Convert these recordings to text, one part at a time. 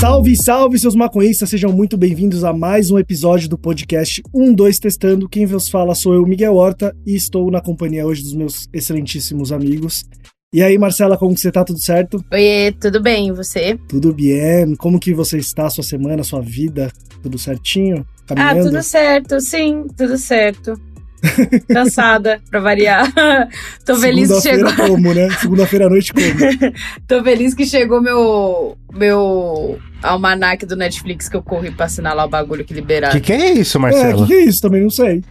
Salve, salve, seus maconhistas, sejam muito bem-vindos a mais um episódio do podcast 12 Testando. Quem vos fala sou eu, Miguel Horta, e estou na companhia hoje dos meus excelentíssimos amigos. E aí, Marcela, como que você tá? Tudo certo? Oi, tudo bem, e você? Tudo bem. Como que você está, sua semana, sua vida? Tudo certinho? Caminhando? Ah, tudo certo, sim, tudo certo. Cansada, pra variar. Tô feliz que chegou. como, né? Segunda-feira à noite como? Tô feliz que chegou meu meu almanac do Netflix que eu corri pra assinar lá o bagulho que liberaram. Que que é isso, É, Marcelo? que que é isso? Também não sei.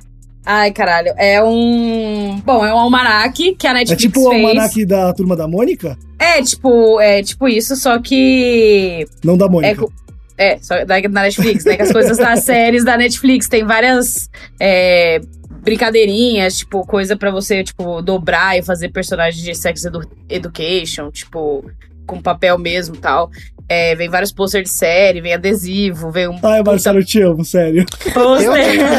Ai, caralho, é um... Bom, é um almanac que a É Netflix tipo o fez. almanac da Turma da Mônica? É, tipo, é tipo isso, só que... Não da É, Mônica. co- é só da, da Netflix, né? Que as coisas das séries da Netflix tem várias é, brincadeirinhas, tipo, coisa pra você, tipo, dobrar e fazer personagens de Sex edu Education, tipo, com papel mesmo e tal. É, vem vários posters de série, vem adesivo, vem um. Ai, Marcelo, eu te amo, sério. Eu tô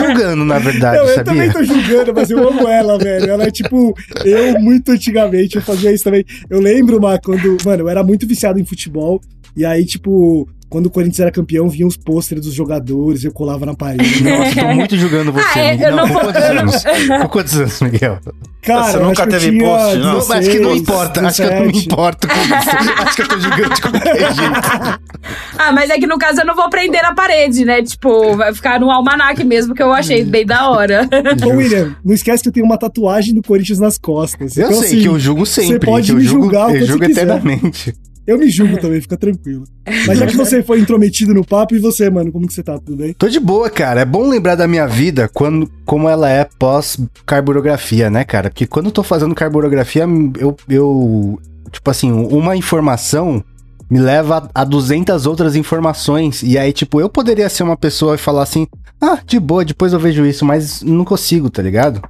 julgando, na verdade, Não, eu sabia? também tô julgando, mas eu amo ela, velho. Ela é tipo, eu muito antigamente, eu fazia isso também. Eu lembro, Mar, quando, mano, eu era muito viciado em futebol. E aí, tipo, quando o Corinthians era campeão, vinham os pôsteres dos jogadores, eu colava na parede. Nossa, tô muito julgando você. Ah, é, Miguel. eu não com vou- quantos anos? Com quantos anos, Miguel? Cara, Você eu nunca teve tinha post, não? 16, acho que não importa, acho que eu não me 17. importo com isso. acho que eu tô julgando de qualquer jeito. Ah, mas é que no caso eu não vou prender na parede, né? Tipo, vai ficar no almanac mesmo, que eu achei bem da hora. Ô, William, não esquece que eu tenho uma tatuagem do Corinthians nas costas. Eu Então, sei assim, que eu julgo sempre. pode que eu me julgo, julgar o eu julgo você quiser. Eu me julgo também, fica tranquilo. Mas já que você foi intrometido no papo, e você, mano, como que você tá? Tudo bem? Tô de boa, cara. É bom lembrar da minha vida quando, como ela é pós-carburografia, né, cara? Porque quando eu tô fazendo carburografia, eu, eu. Tipo assim, uma informação me leva a 200 outras informações. E aí, tipo, eu poderia ser uma pessoa e falar assim: ah, de boa, depois eu vejo isso, mas não consigo, tá ligado?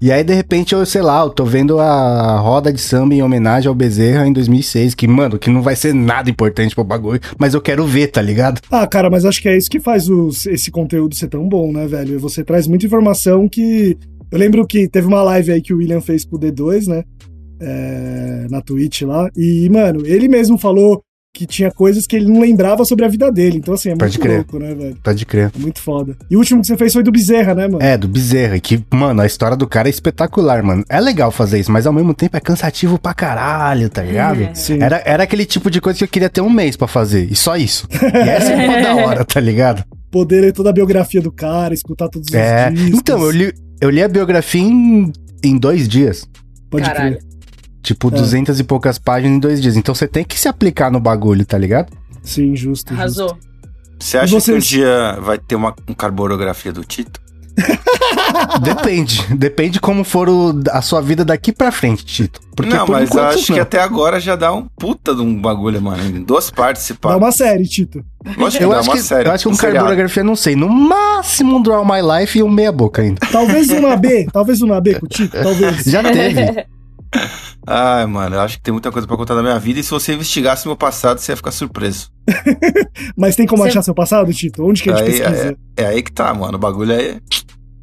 E aí, de repente, eu, sei lá, eu tô vendo a roda de samba em homenagem ao Bezerra em 2006, que, mano, que não vai ser nada importante pro bagulho, mas eu quero ver, tá ligado? Ah, cara, mas acho que é isso que faz os- esse conteúdo ser tão bom, né, velho? Você traz muita informação que. Eu lembro que teve uma live aí que o William fez com o D2, né? É, na Twitch lá. E, mano, ele mesmo falou que tinha coisas que ele não lembrava sobre a vida dele. Então, assim, é Pode muito crer. louco, né, velho? Pode crer. É muito foda. E o último que você fez foi do Bezerra, né, mano? É, do Bezerra, que, mano, a história do cara é espetacular, mano. É legal fazer isso, mas ao mesmo tempo é cansativo pra caralho, tá ligado? É. Sim. Era, era aquele tipo de coisa que eu queria ter um mês pra fazer, e só isso. E essa é uma da hora, tá ligado? Poder ler toda a biografia do cara, escutar todos os É. discos. Então, eu li, eu li a biografia em, em dois dias. Pode Caralho. crer. Tipo, É. duzentas e poucas páginas em dois dias. Então você tem que se aplicar no bagulho, tá ligado? Sim, justo. justo. Arrasou. Você acha vocês- que um dia vai ter uma um carborografia do Tito? Depende. Depende como for o- a sua vida daqui pra frente, Tito. Porque não, por mas enquanto, acho que não. até agora já dá um puta de um bagulho, mano. Em duas partes se pá. Dá uma série, Tito. Lógico que Eu dá acho uma que, série. eu acho que um seriado. carburografia, não sei. No máximo um Draw My Life e um meia boca ainda. Talvez uma B, talvez uma B com o Tito, talvez. Já teve. Ai, mano, eu acho que tem muita coisa pra contar da minha vida. E se você investigasse meu passado, você ia ficar surpreso. Mas tem como Você- achar seu passado, Tito? Onde que a gente Aí, pesquisa? É aí que tá, mano. O bagulho é.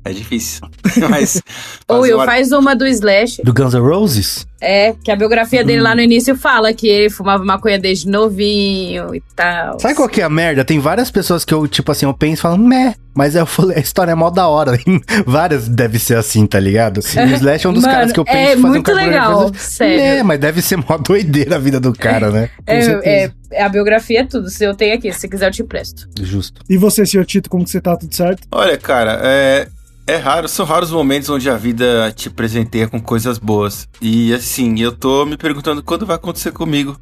É difícil. Mas. Ou eu uma- faz uma do Slash. Do Guns N' Roses? É, que a biografia dele lá no início fala que ele fumava maconha desde novinho e tal. Sabe qual que é a merda? Tem várias pessoas que eu, tipo assim, eu penso e falo, meh. Mas aí eu falei, a história é mó da hora. várias deve ser assim, tá ligado? E o Slash é um dos Mano, caras que eu penso é fazer um muito carburografia, legal, sério. É, mas deve ser mó doideira a vida do cara, né? É, certeza. é, a biografia é tudo. Se eu tenho aqui, se quiser eu te empresto. Justo. E você, senhor Tito, como que você tá? Tudo certo? Olha, cara, é, é raro, são raros os momentos onde a vida te presenteia com coisas boas. E assim, eu tô me perguntando quando vai acontecer comigo.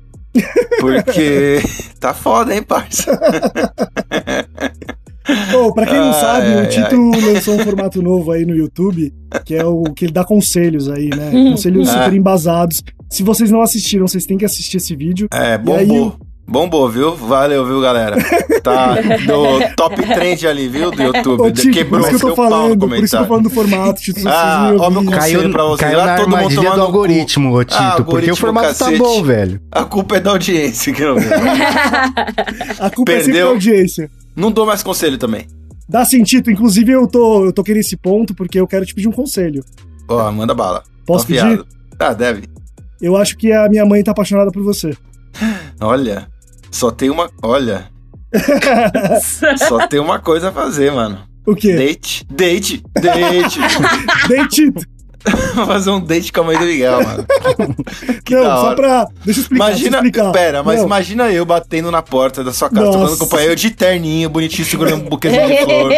Porque tá foda, hein, parça? Ô, pra quem não Ai, sabe, o ai, Tito lançou um formato novo aí no YouTube, que é o que ele dá conselhos aí, né? Conselhos Ah. super embasados. Se vocês não assistiram, vocês têm que assistir esse vídeo. É, aí bombou. Bombou, viu? Valeu, viu, galera? Tá no top trend ali, viu, do YouTube. Ô, Quebrou isso que eu tô seu pau no falando, por isso que eu tô comentário. falando do formato, Tito. Ah, ó, meu conselho Caiu, pra vocês. caiu na todo mundo armadilha tomar do algoritmo, ô Tito. Ah, porque o algoritmo formato tá cacete. bom, velho. A culpa é da audiência, que não viu. A culpa é sempre Perdeu. da audiência. Não dou mais conselho também. Dá sentido. Inclusive, eu tô, eu tô querendo esse ponto porque eu quero te pedir um conselho. Ó, manda bala. Posso Tô pedir? Ah, deve. Eu acho que a minha mãe tá apaixonada por você. Olha, só tem uma. Olha, Só tem uma coisa a fazer, mano. O quê? Date. Date. Date. Vou fazer um date com a mãe do Miguel, mano. Que Não, só pra. Deixa eu explicar. deixa eu Imagina, explicar. pera, mas Não, imagina eu batendo na porta da sua casa, Nossa. tomando companhia, eu de terninho, bonitinho, segurando um buquezinho de flor.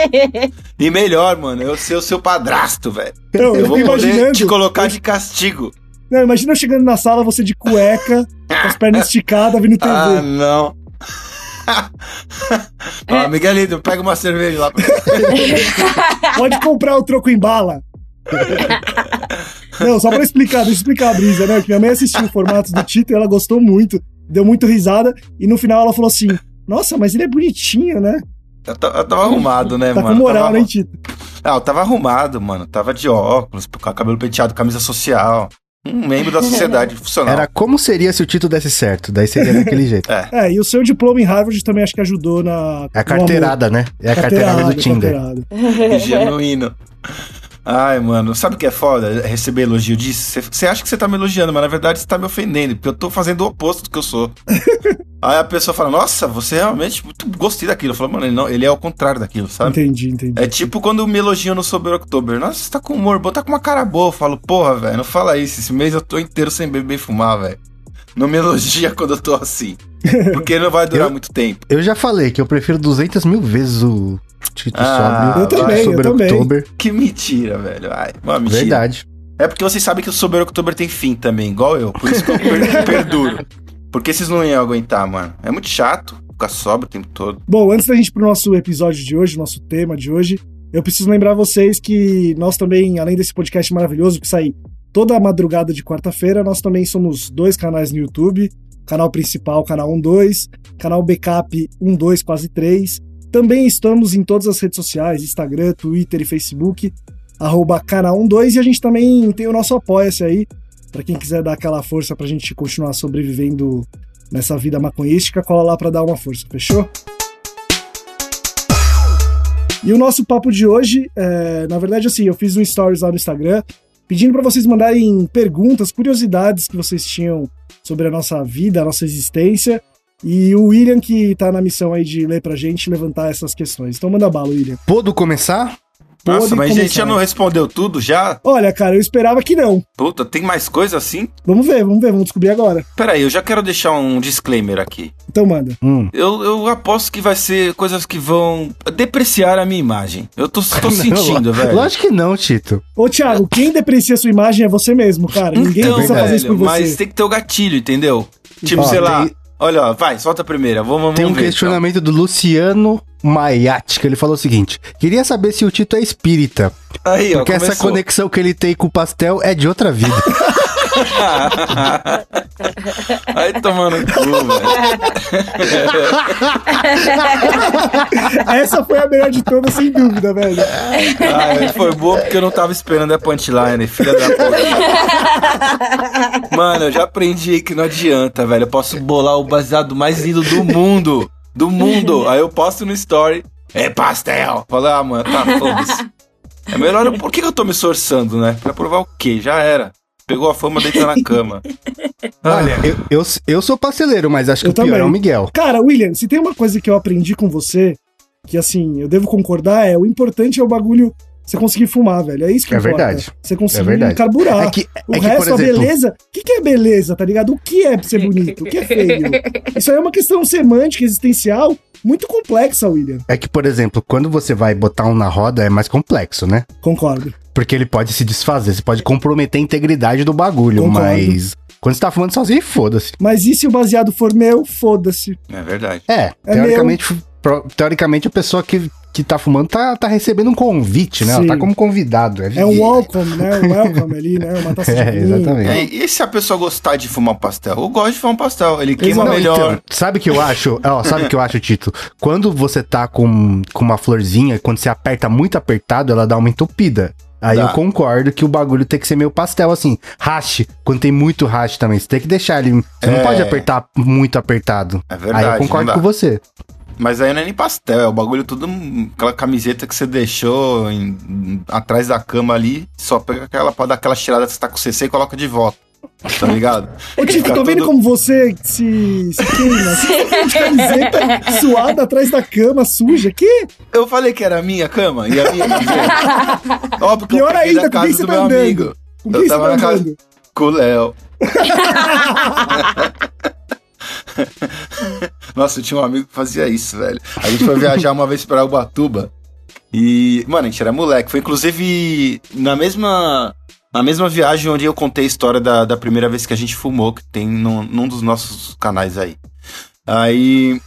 E melhor, mano, eu ser o seu padrasto, velho. Eu eu vou poder te colocar de castigo. Não, imagina eu chegando na sala, você de cueca, com as pernas esticadas, vindo TV. Ah, não. Ó, Miguelito, pega uma cerveja lá pra Pode comprar o troco em bala. Não, só pra explicar, deixa eu explicar a brisa, né? Que minha mãe assistiu o formato do Tito e ela gostou muito, deu muito risada, e no final ela falou assim: Nossa, mas ele é bonitinho, né? Eu, eu tava arrumado, né, Tá mano? com moral, tava... né, Tito? Ah, eu tava arrumado, mano. Tava de óculos, cabelo penteado, camisa social. Um membro da sociedade funcional. Era como seria se o Tito desse certo. Daí seria daquele jeito. É. É, e o seu diploma em Harvard também acho que ajudou na. É a carteirada, né? É a carteirada do Tinder. carteirada. Genuíno. Ai, mano, sabe o que é foda? Receber elogio disso? Você acha que você tá me elogiando, mas na verdade você tá me ofendendo, porque eu tô fazendo o oposto do que eu sou. Aí a pessoa fala, nossa, você realmente muito gostei daquilo. Eu falo, mano, ele, não, ele é o contrário daquilo, sabe? Entendi, entendi. É tipo quando me elogiam no Sober October. Nossa, você tá com humor bom, tá com uma cara boa. Eu falo, porra, velho, não fala isso. Esse mês eu tô inteiro sem beber e fumar, velho. Não me elogia quando eu tô assim. Porque não vai durar Eu- muito tempo. Eu já falei que eu prefiro 200 mil vezes o Tito Ah, Sóbrio Eu também, eu sobre também. Oktober. Que mentira, velho. Ai, uma mentira. Verdade. É porque vocês sabem que o Sober October tem fim também, igual eu. Por isso que eu per perduro. Porque vocês não iam aguentar, mano. É muito chato ficar sóbrio o tempo todo. Bom, antes da gente ir pro nosso episódio de hoje, nosso tema de hoje, eu preciso lembrar vocês que nós também, além desse podcast maravilhoso que sai toda madrugada de quarta-feira, nós também somos dois canais no YouTube. Canal principal, canal 12, canal backup 12, quase 3. Também estamos em todas as redes sociais, Instagram, Twitter e Facebook, arroba canal 12, e a gente também tem o nosso Apoia-se aí, para quem quiser dar aquela força pra gente continuar sobrevivendo nessa vida maconhística, cola lá pra dar uma força, fechou? E o nosso papo de hoje, é, na verdade, assim, eu fiz um stories lá no Instagram pedindo para vocês mandarem perguntas, curiosidades que vocês tinham sobre a nossa vida, a nossa existência. E o William, que tá na missão aí de ler pra gente, levantar essas questões. Então manda bala, William. Pudo começar? Nossa, mas a gente começar. já não respondeu tudo já? Olha, cara, eu esperava que não. Puta, tem mais coisa assim? Vamos ver, vamos ver, vamos descobrir agora. Pera aí, eu já quero deixar um disclaimer aqui. Então manda. Hum. Eu, eu aposto que vai ser coisas que vão depreciar a minha imagem. Eu tô, tô sentindo, velho. Lógico que não, Tito. Ô, Thiago, quem deprecia sua imagem é você mesmo, cara. Ninguém Então, precisa fazer isso por você. mas tem que ter o gatilho, entendeu? Tipo, Ó, sei lá. tem- Olha, ó, vai, solta a primeira. Vamos, Tem um vamos ver. então. questionamento do Luciano Maiat, que ele falou o seguinte: queria saber se o Tito é espírita. Aí, ó, Porque essa começou. conexão que ele tem com o pastel é de outra vida. Aí tomando cu, velho. Essa foi a melhor de todas, sem dúvida, velho. Ah, foi boa porque eu não tava esperando a punchline, filha da puta. Mano, eu já aprendi que não adianta, velho. Eu posso bolar o baseado mais lindo do mundo. Do mundo. Aí eu posto no story. É pastel. Falei, ah, mano, tá, foda-se. É melhor. Por que que eu tô me esforçando, né? Pra provar o quê? Já era. Pegou a fama, deita na cama. Ah, Olha, eu, eu, eu sou pasteleiro, mas acho que Eu o pior também. é o Miguel. Cara, William, se tem uma coisa que eu aprendi com você, que assim, eu devo concordar, é o importante é o bagulho você conseguir fumar, velho. É isso que É importa. verdade. Você conseguir É verdade. carburar. É que, O é que, resto, exemplo, a beleza. O que, que é beleza, tá ligado? O que é ser bonito? O que é feio? Isso aí é uma questão semântica, existencial, muito complexa, William. é que, por exemplo, quando você vai botar um na roda, é mais complexo, né? Concordo. Porque ele pode se desfazer, você pode comprometer a integridade do bagulho, Concordo. mas quando você tá fumando sozinho, foda-se. Mas e se o baseado for meu? Foda-se. É verdade. É, É teoricamente, pro- teoricamente a pessoa que, que tá fumando tá, tá recebendo um convite, né? Ela Sim. tá como convidado. É, É um welcome, né? Um welcome ali, né? Uma taça de É, vinho. exatamente. É, e se a pessoa gostar de fumar um pastel? Eu gosto de fumar um pastel. Ele queima. Não, melhor. então, sabe o que eu acho? Ó, sabe o que eu acho, Tito? Quando você tá com, com uma florzinha, quando você aperta muito apertado, ela dá uma entupida. Aí Dá. eu concordo que o bagulho tem que ser meio pastel, assim. Hash, quando tem muito hash também. Você tem que deixar ele. Você não É. pode apertar muito apertado. É verdade, Aí eu concordo não com você. Mas aí não é nem pastel, é o bagulho tudo. Aquela camiseta que você deixou em- atrás da cama ali, só pega aquela pra dar aquela cheirada que você tá com CC e coloca de volta. Tá ligado? Ô, Tito, tô vendo tudo- como você se, se queima. Você tá de camiseta suada atrás da cama, suja. Que? Eu falei que era a minha cama e a minha camiseta. Óbvio que Pior eu ainda, da com quem casa você do tá meu andando? amigo. Com Eu quem você tava tá na casa-? Com o Léo. Nossa, eu tinha um amigo que fazia isso, velho. A gente foi viajar uma vez pra Ubatuba. E, mano, a gente era moleque. Foi inclusive na mesma. Na mesma viagem onde eu contei a história da, da primeira vez que a gente fumou, que tem num, num dos nossos canais aí. Aí.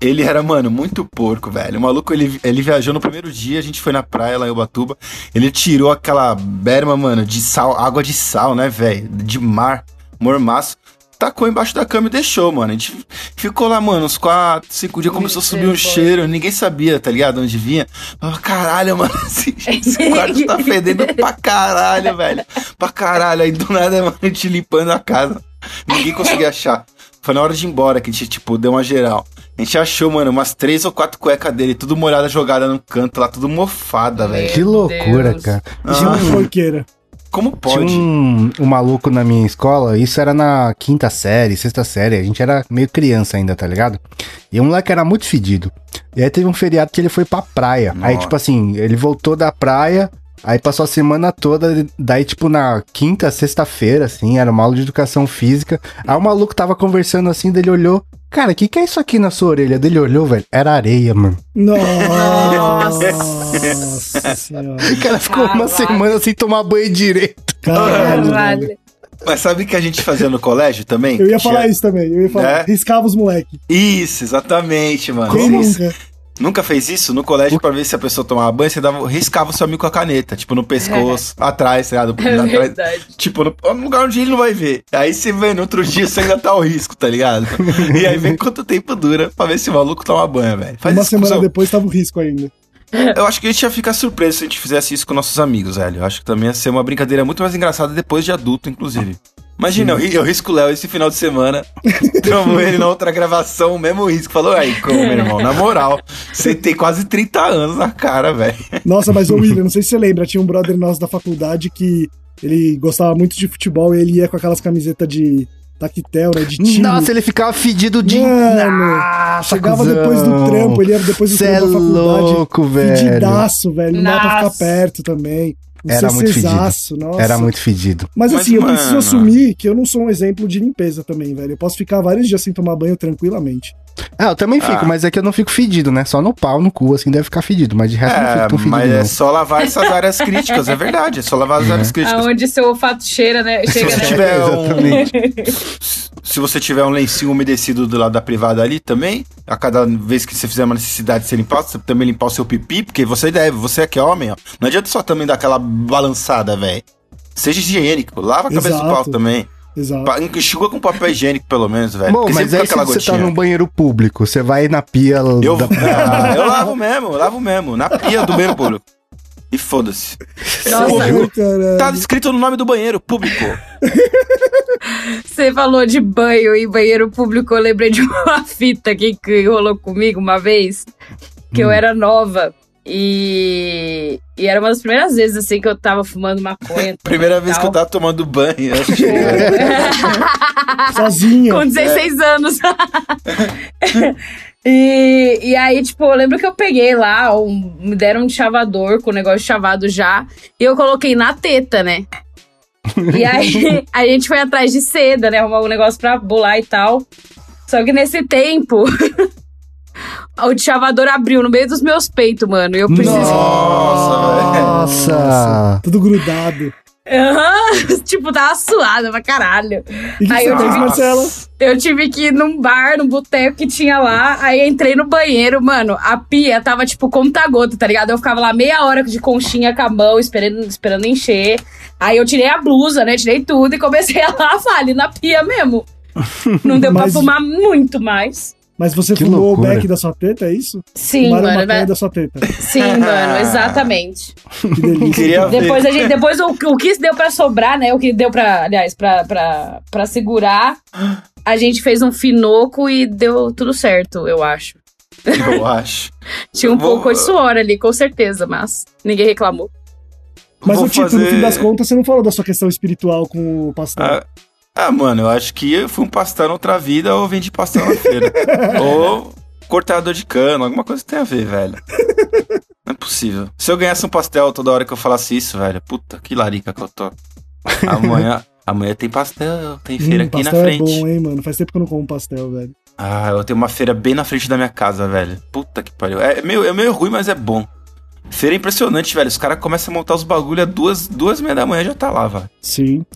Ele era, mano, muito porco, velho. O maluco, ele, ele viajou no primeiro dia, a gente foi na praia lá em Ubatuba. Ele tirou aquela berma, mano, de sal, água de sal, né, velho? De mar, mormaço. Tacou embaixo da cama e deixou, mano. A gente ficou lá, mano, uns 4, 5 dias, começou a subir um cheiro, ninguém sabia, tá ligado? Onde vinha. Falava, caralho, mano, esse, esse quarto tá fedendo pra caralho, velho. Pra caralho. Aí do nada, mano, a gente limpando a casa. Ninguém conseguia achar. Foi na hora de ir embora que a gente, tipo, deu uma geral. A gente achou, mano, umas três ou quatro cuecas dele, tudo molhada, jogada no canto lá, tudo mofada, velho. Que loucura, Deus. cara. Tinha uma forqueira. Como Tinha pode? um, um maluco na minha escola, isso era na quinta série, sexta série, a gente era meio criança ainda, tá ligado? E o moleque era muito fedido. E aí teve um feriado que ele foi pra praia. Aí, Nossa. tipo assim, ele voltou da praia, aí passou a semana toda, daí, tipo, na quinta, sexta-feira, assim, era uma aula de educação física. Aí o maluco tava conversando assim, dele olhou. Cara, o que, que é isso aqui na sua orelha? Dele olhou, velho. Era areia, mano. Nossa senhora. O cara ficou uma Caralho. semana sem tomar banho direito. Caralho. Caralho. Mas sabe o que a gente fazia no colégio também? Eu ia Tinha- falar isso também. Eu ia falar. É? Riscava os moleque. Isso, exatamente, mano. Quem Vocês nunca? Nunca fez isso? No colégio, pra ver se a pessoa tomava banho, você dava, riscava o seu amigo com a caneta, tipo, no pescoço, atrás, tá ligado? É Atrás, verdade. Tipo, no, no lugar onde ele não vai ver. Aí você vê, no outro dia você ainda tá ao risco, tá ligado? E aí vê quanto tempo dura pra ver se o maluco toma banho, velho. Faz Uma isso semana depois tava o risco ainda. Eu acho que a gente ia ficar surpreso se a gente fizesse isso com nossos amigos, velho. Eu acho que também ia ser uma brincadeira muito mais engraçada depois de adulto, inclusive. Imagina, eu, ri- eu risco o Léo esse final de semana, tomo ele na outra gravação, o mesmo risco. Falou, aí, como, meu irmão? Na moral, você tem quase 30 anos na cara, velho. Nossa, mas o William, não sei se você lembra, tinha um brother nosso da faculdade que ele gostava muito de futebol e ele ia com aquelas camisetas de taquetel, né? De time. Nossa, ele ficava fedido de. Mano, Nossa, Chegava cuzão. depois do trampo, ele ia depois do Cê trampo é da faculdade. louco, velho. Fedidaço, velho. Não dá pra ficar perto também. Era muito fedido. Nossa. Era muito fedido. Mas Mas, assim, eu mano- preciso assumir que eu não sou um exemplo de limpeza também, velho. Eu posso ficar vários dias sem tomar banho tranquilamente. Ah, eu também fico, Ah. mas é que eu não fico fedido, né? Só no pau, no cu, assim, deve ficar fedido. Mas de resto eu não É, fico tão fedido, mas não. é só lavar essas áreas críticas, é verdade. É só lavar as áreas críticas. Aonde seu olfato cheira, né? Se Chega, você né? tiver um. Exatamente. Se você tiver um lencinho umedecido do lado da privada ali também, a cada vez que você fizer uma necessidade de você limpar, você também limpar o seu pipi, porque você deve, você é que é homem, ó. Não adianta só também dar aquela balançada, velho. Seja higiênico, lava a cabeça do Exato. pau também. Exato. Pa- Enxuga com papel higiênico, pelo menos, velho. Bom, mas aí se você tá num banheiro público, você vai na pia Eu, da... Ah, eu lavo mesmo, eu lavo mesmo, na pia do banheiro público. E foda-se. Caralho. Tá escrito no nome do banheiro, público. Você falou de banho e banheiro público, eu lembrei de uma fita aqui que rolou comigo uma vez, que eu era nova. E, e era uma das primeiras vezes, assim, que eu tava fumando maconha. Primeira vez que eu tava tomando banho, eu achei. Sozinha. Com 16 anos. e, e aí, tipo, eu lembro que eu peguei lá, um- me deram um chavador com o negócio chavado já, e eu coloquei na teta, né? E aí, a gente foi atrás de seda, né? Arrumar um negócio pra bolar e tal. Só que nesse tempo, o chavador abriu no meio dos meus peitos, mano. E eu precisei. Nossa, velho. Nossa! Tudo grudado. Aham, tipo, tava suada pra caralho. E que Aí você eu fez, tive- Marcela? Eu tive que ir num bar, num boteco que tinha lá. Aí entrei no banheiro, mano. A pia tava tipo conta-gota, tá ligado? Eu ficava lá meia hora de conchinha com a mão, esperando, esperando encher. Aí eu tirei a blusa, né? Tirei tudo e comecei a lavar ali na pia mesmo. Não deu pra Mas- fumar muito mais. Mas você Que fumou loucura. o back da sua teta, é isso? Sim, Fumaram mano. vai- da sua teta. Sim, mano, exatamente. Que delícia. Queria ver. Depois, a gente, depois o, o que deu pra sobrar, né? O que deu pra, aliás, pra, pra, pra segurar, a gente fez um finoco e deu tudo certo, eu acho. Eu acho. Tinha um Vou- pouco de suor ali, com certeza, mas ninguém reclamou. Mas Vou o Tito, no fazer- fim das contas, você não falou da sua questão espiritual com o pastor. Ah, Ah, mano, eu acho que eu fui um pastel na outra vida ou vendi pastel na feira. ou cortador de cano, alguma coisa que tem a ver, velho. Não é possível. Se eu ganhasse um pastel toda hora que eu falasse isso, velho, puta, que larica que eu tô. Amanhã, amanhã tem pastel, tem feira Hum, aqui na pastel frente. é bom, hein, mano? Faz tempo que eu não como pastel, velho. Ah, eu tenho uma feira bem na frente da minha casa, velho. Puta que pariu. É meio, é meio ruim, mas é bom. Feira é impressionante, velho. Os caras começam a montar os bagulho às duas, duas e meia da manhã já tá lá, velho. Sim.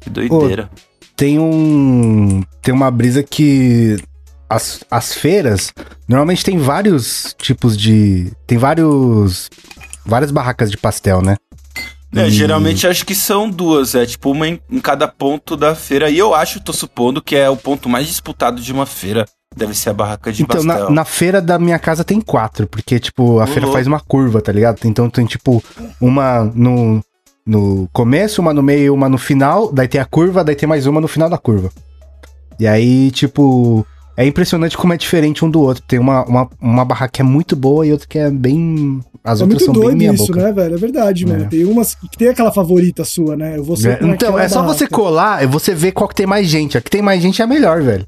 Que doideira. Tem um. Tem uma brisa que. As, as feiras, normalmente tem vários tipos de. Tem vários. Várias barracas de pastel, né? É, E- geralmente acho que são duas, é tipo uma em, em cada ponto da feira. E eu acho, tô supondo, que é o ponto mais disputado de uma feira. Deve ser a barraca de Então, pastel. na, na feira da minha casa tem quatro, porque, tipo, a feira faz uma curva, tá ligado? Então tem, tipo, uma no, no começo, uma no meio, uma no final, daí tem a curva, daí tem mais uma no final da curva. E aí, tipo, é impressionante como é diferente um do outro. Tem uma, uma, uma barraca que é muito boa e outra que é bem. As é outras muito são bem meia isso, boca. né, velho? É verdade, É. mano. Tem umas que tem aquela favorita sua, né? Eu vou É, Então, é só você colar e você ver qual que tem mais gente. A que tem mais gente é a melhor, velho.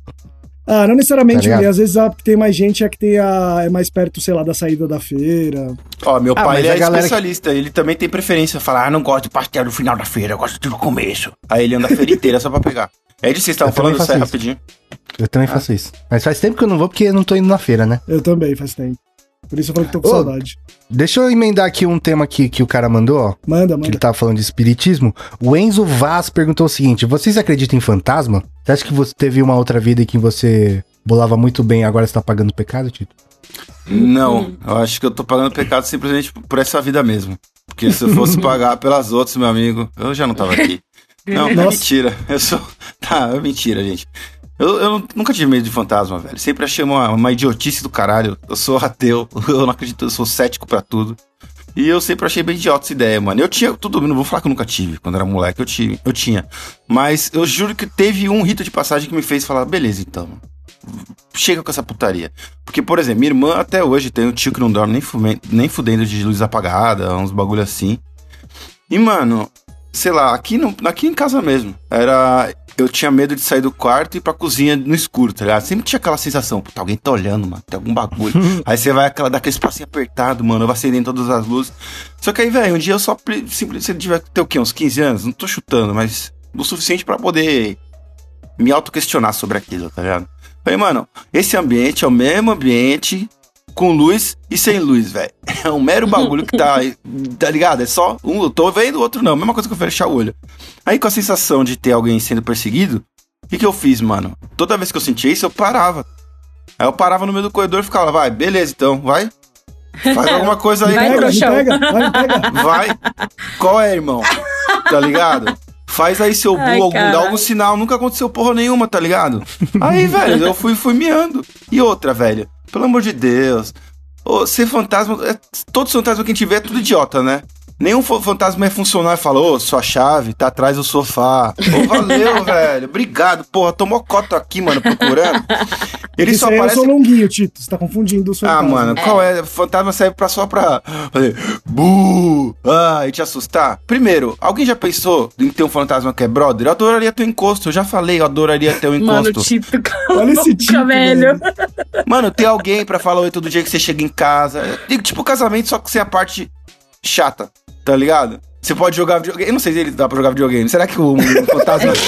Ah, não Tá necessariamente? William. Às vezes a que tem mais gente é que tem a, é mais perto, sei lá, da saída da feira. Ó, meu Ah, pai ele é galera que- especialista, ele também tem preferência. Fala, ah, não gosto de pastel no final da feira, eu gosto de no começo. Aí ele anda a feira inteira só pra pegar. É disso que vocês estavam falando, sai rapidinho. Eu também faço isso. Mas faz tempo que eu não vou porque eu não tô indo na feira, né? Eu também, faz tempo. Por isso eu falei que tô com Ô, saudade. Deixa eu emendar aqui um tema que, que o cara mandou, ó. Manda, que ele manda. tava falando de espiritismo. O Enzo Vaz perguntou o seguinte: vocês acreditam em fantasma? Você acha que você teve uma outra vida em que você bolava muito bem e agora você tá pagando pecado, Tito? Não, eu acho que eu tô pagando pecado simplesmente por essa vida mesmo. Porque se eu fosse pagar pelas outras, meu amigo, eu já não tava aqui. Não, é Nossa. mentira. Eu sou. Tá, é mentira, gente. Eu, eu nunca tive medo de fantasma, velho. Sempre achei uma, uma idiotice do caralho. Eu sou ateu, eu não acredito, eu sou cético pra tudo. E eu sempre achei bem idiota essa ideia, mano. Eu tinha tudo, não vou falar que eu nunca tive. Quando era moleque, eu, tive, eu tinha. Mas eu juro que teve um rito de passagem que me fez falar, beleza, então. Chega com essa putaria. Porque, por exemplo, minha irmã até hoje tem um tio que não dorme nem, fume- nem fudendo de luz apagada, uns bagulho assim. E, mano, sei lá, aqui, no, aqui em casa mesmo. Era. Eu tinha medo de sair do quarto e ir pra cozinha no escuro, tá ligado? Sempre tinha aquela sensação, puta, alguém tá olhando, mano, tem algum bagulho. aí você vai aquela, daquele espacinho apertado, mano, eu vou acendendo todas as luzes. Só que aí, velho, um dia eu só simplesmente você tiver que ter o quê? Uns 15 anos? Não tô chutando, mas o suficiente pra poder me auto-questionar sobre aquilo, tá ligado? Falei, mano, esse ambiente é o mesmo ambiente com luz e sem luz, velho. É um mero bagulho que tá, tá ligado? É só um, eu tô vendo, o outro não. Mesma coisa que eu fechar o olho. Aí com a sensação de ter alguém sendo perseguido, o que, que eu fiz, mano? Toda vez que eu sentia isso, eu parava. Aí eu parava no meio do corredor e ficava, vai, beleza então, vai. Faz alguma coisa aí, Vai Pega, pro me chão. pega, vai, pega. Vai. Qual é, irmão? Tá ligado? Faz aí seu Ai, bull, algum, dá algum sinal. Nunca aconteceu porra nenhuma, tá ligado? Aí, velho, eu fui, fui miando. E outra, velho, pelo amor de Deus. Ô, ser fantasma. É, todos os fantasmas que a gente vê é tudo idiota, né? Nenhum fa- fantasma é funcional e fala, ô, sua chave tá atrás do sofá. Ô, valeu, velho. Obrigado, porra. Tomou cota aqui, mano, procurando. Ele Isso só aí é o aparece longuinho, Tito. Você tá confundindo o seu ah, mano, qual é? Fantasma serve pra só pra fazer bu, ah, e te assustar. Primeiro, alguém já pensou em ter um fantasma que é brother? Eu adoraria ter um encosto, eu já falei, eu adoraria ter um Mano, encosto. Tito, Olha esse Tito, velho. Mano, ter alguém pra falar oi todo dia que você chega em casa. Digo, tipo casamento, só que sem a parte chata, tá ligado? Você pode jogar videogame. Eu não sei se ele dá pra jogar videogame. Será que o, o fantasma.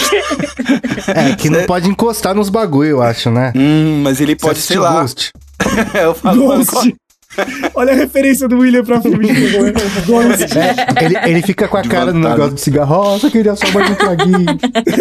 É, que não pode encostar nos bagulho, eu acho, né? hum, mas ele pode, sei lá. Ghost? eu falo, mano, Ghost. Olha a referência do William pra filme de terror. Ghost. É, ele, ele fica com a De cara no negócio de cigarro. Só queria só mais um traguinho.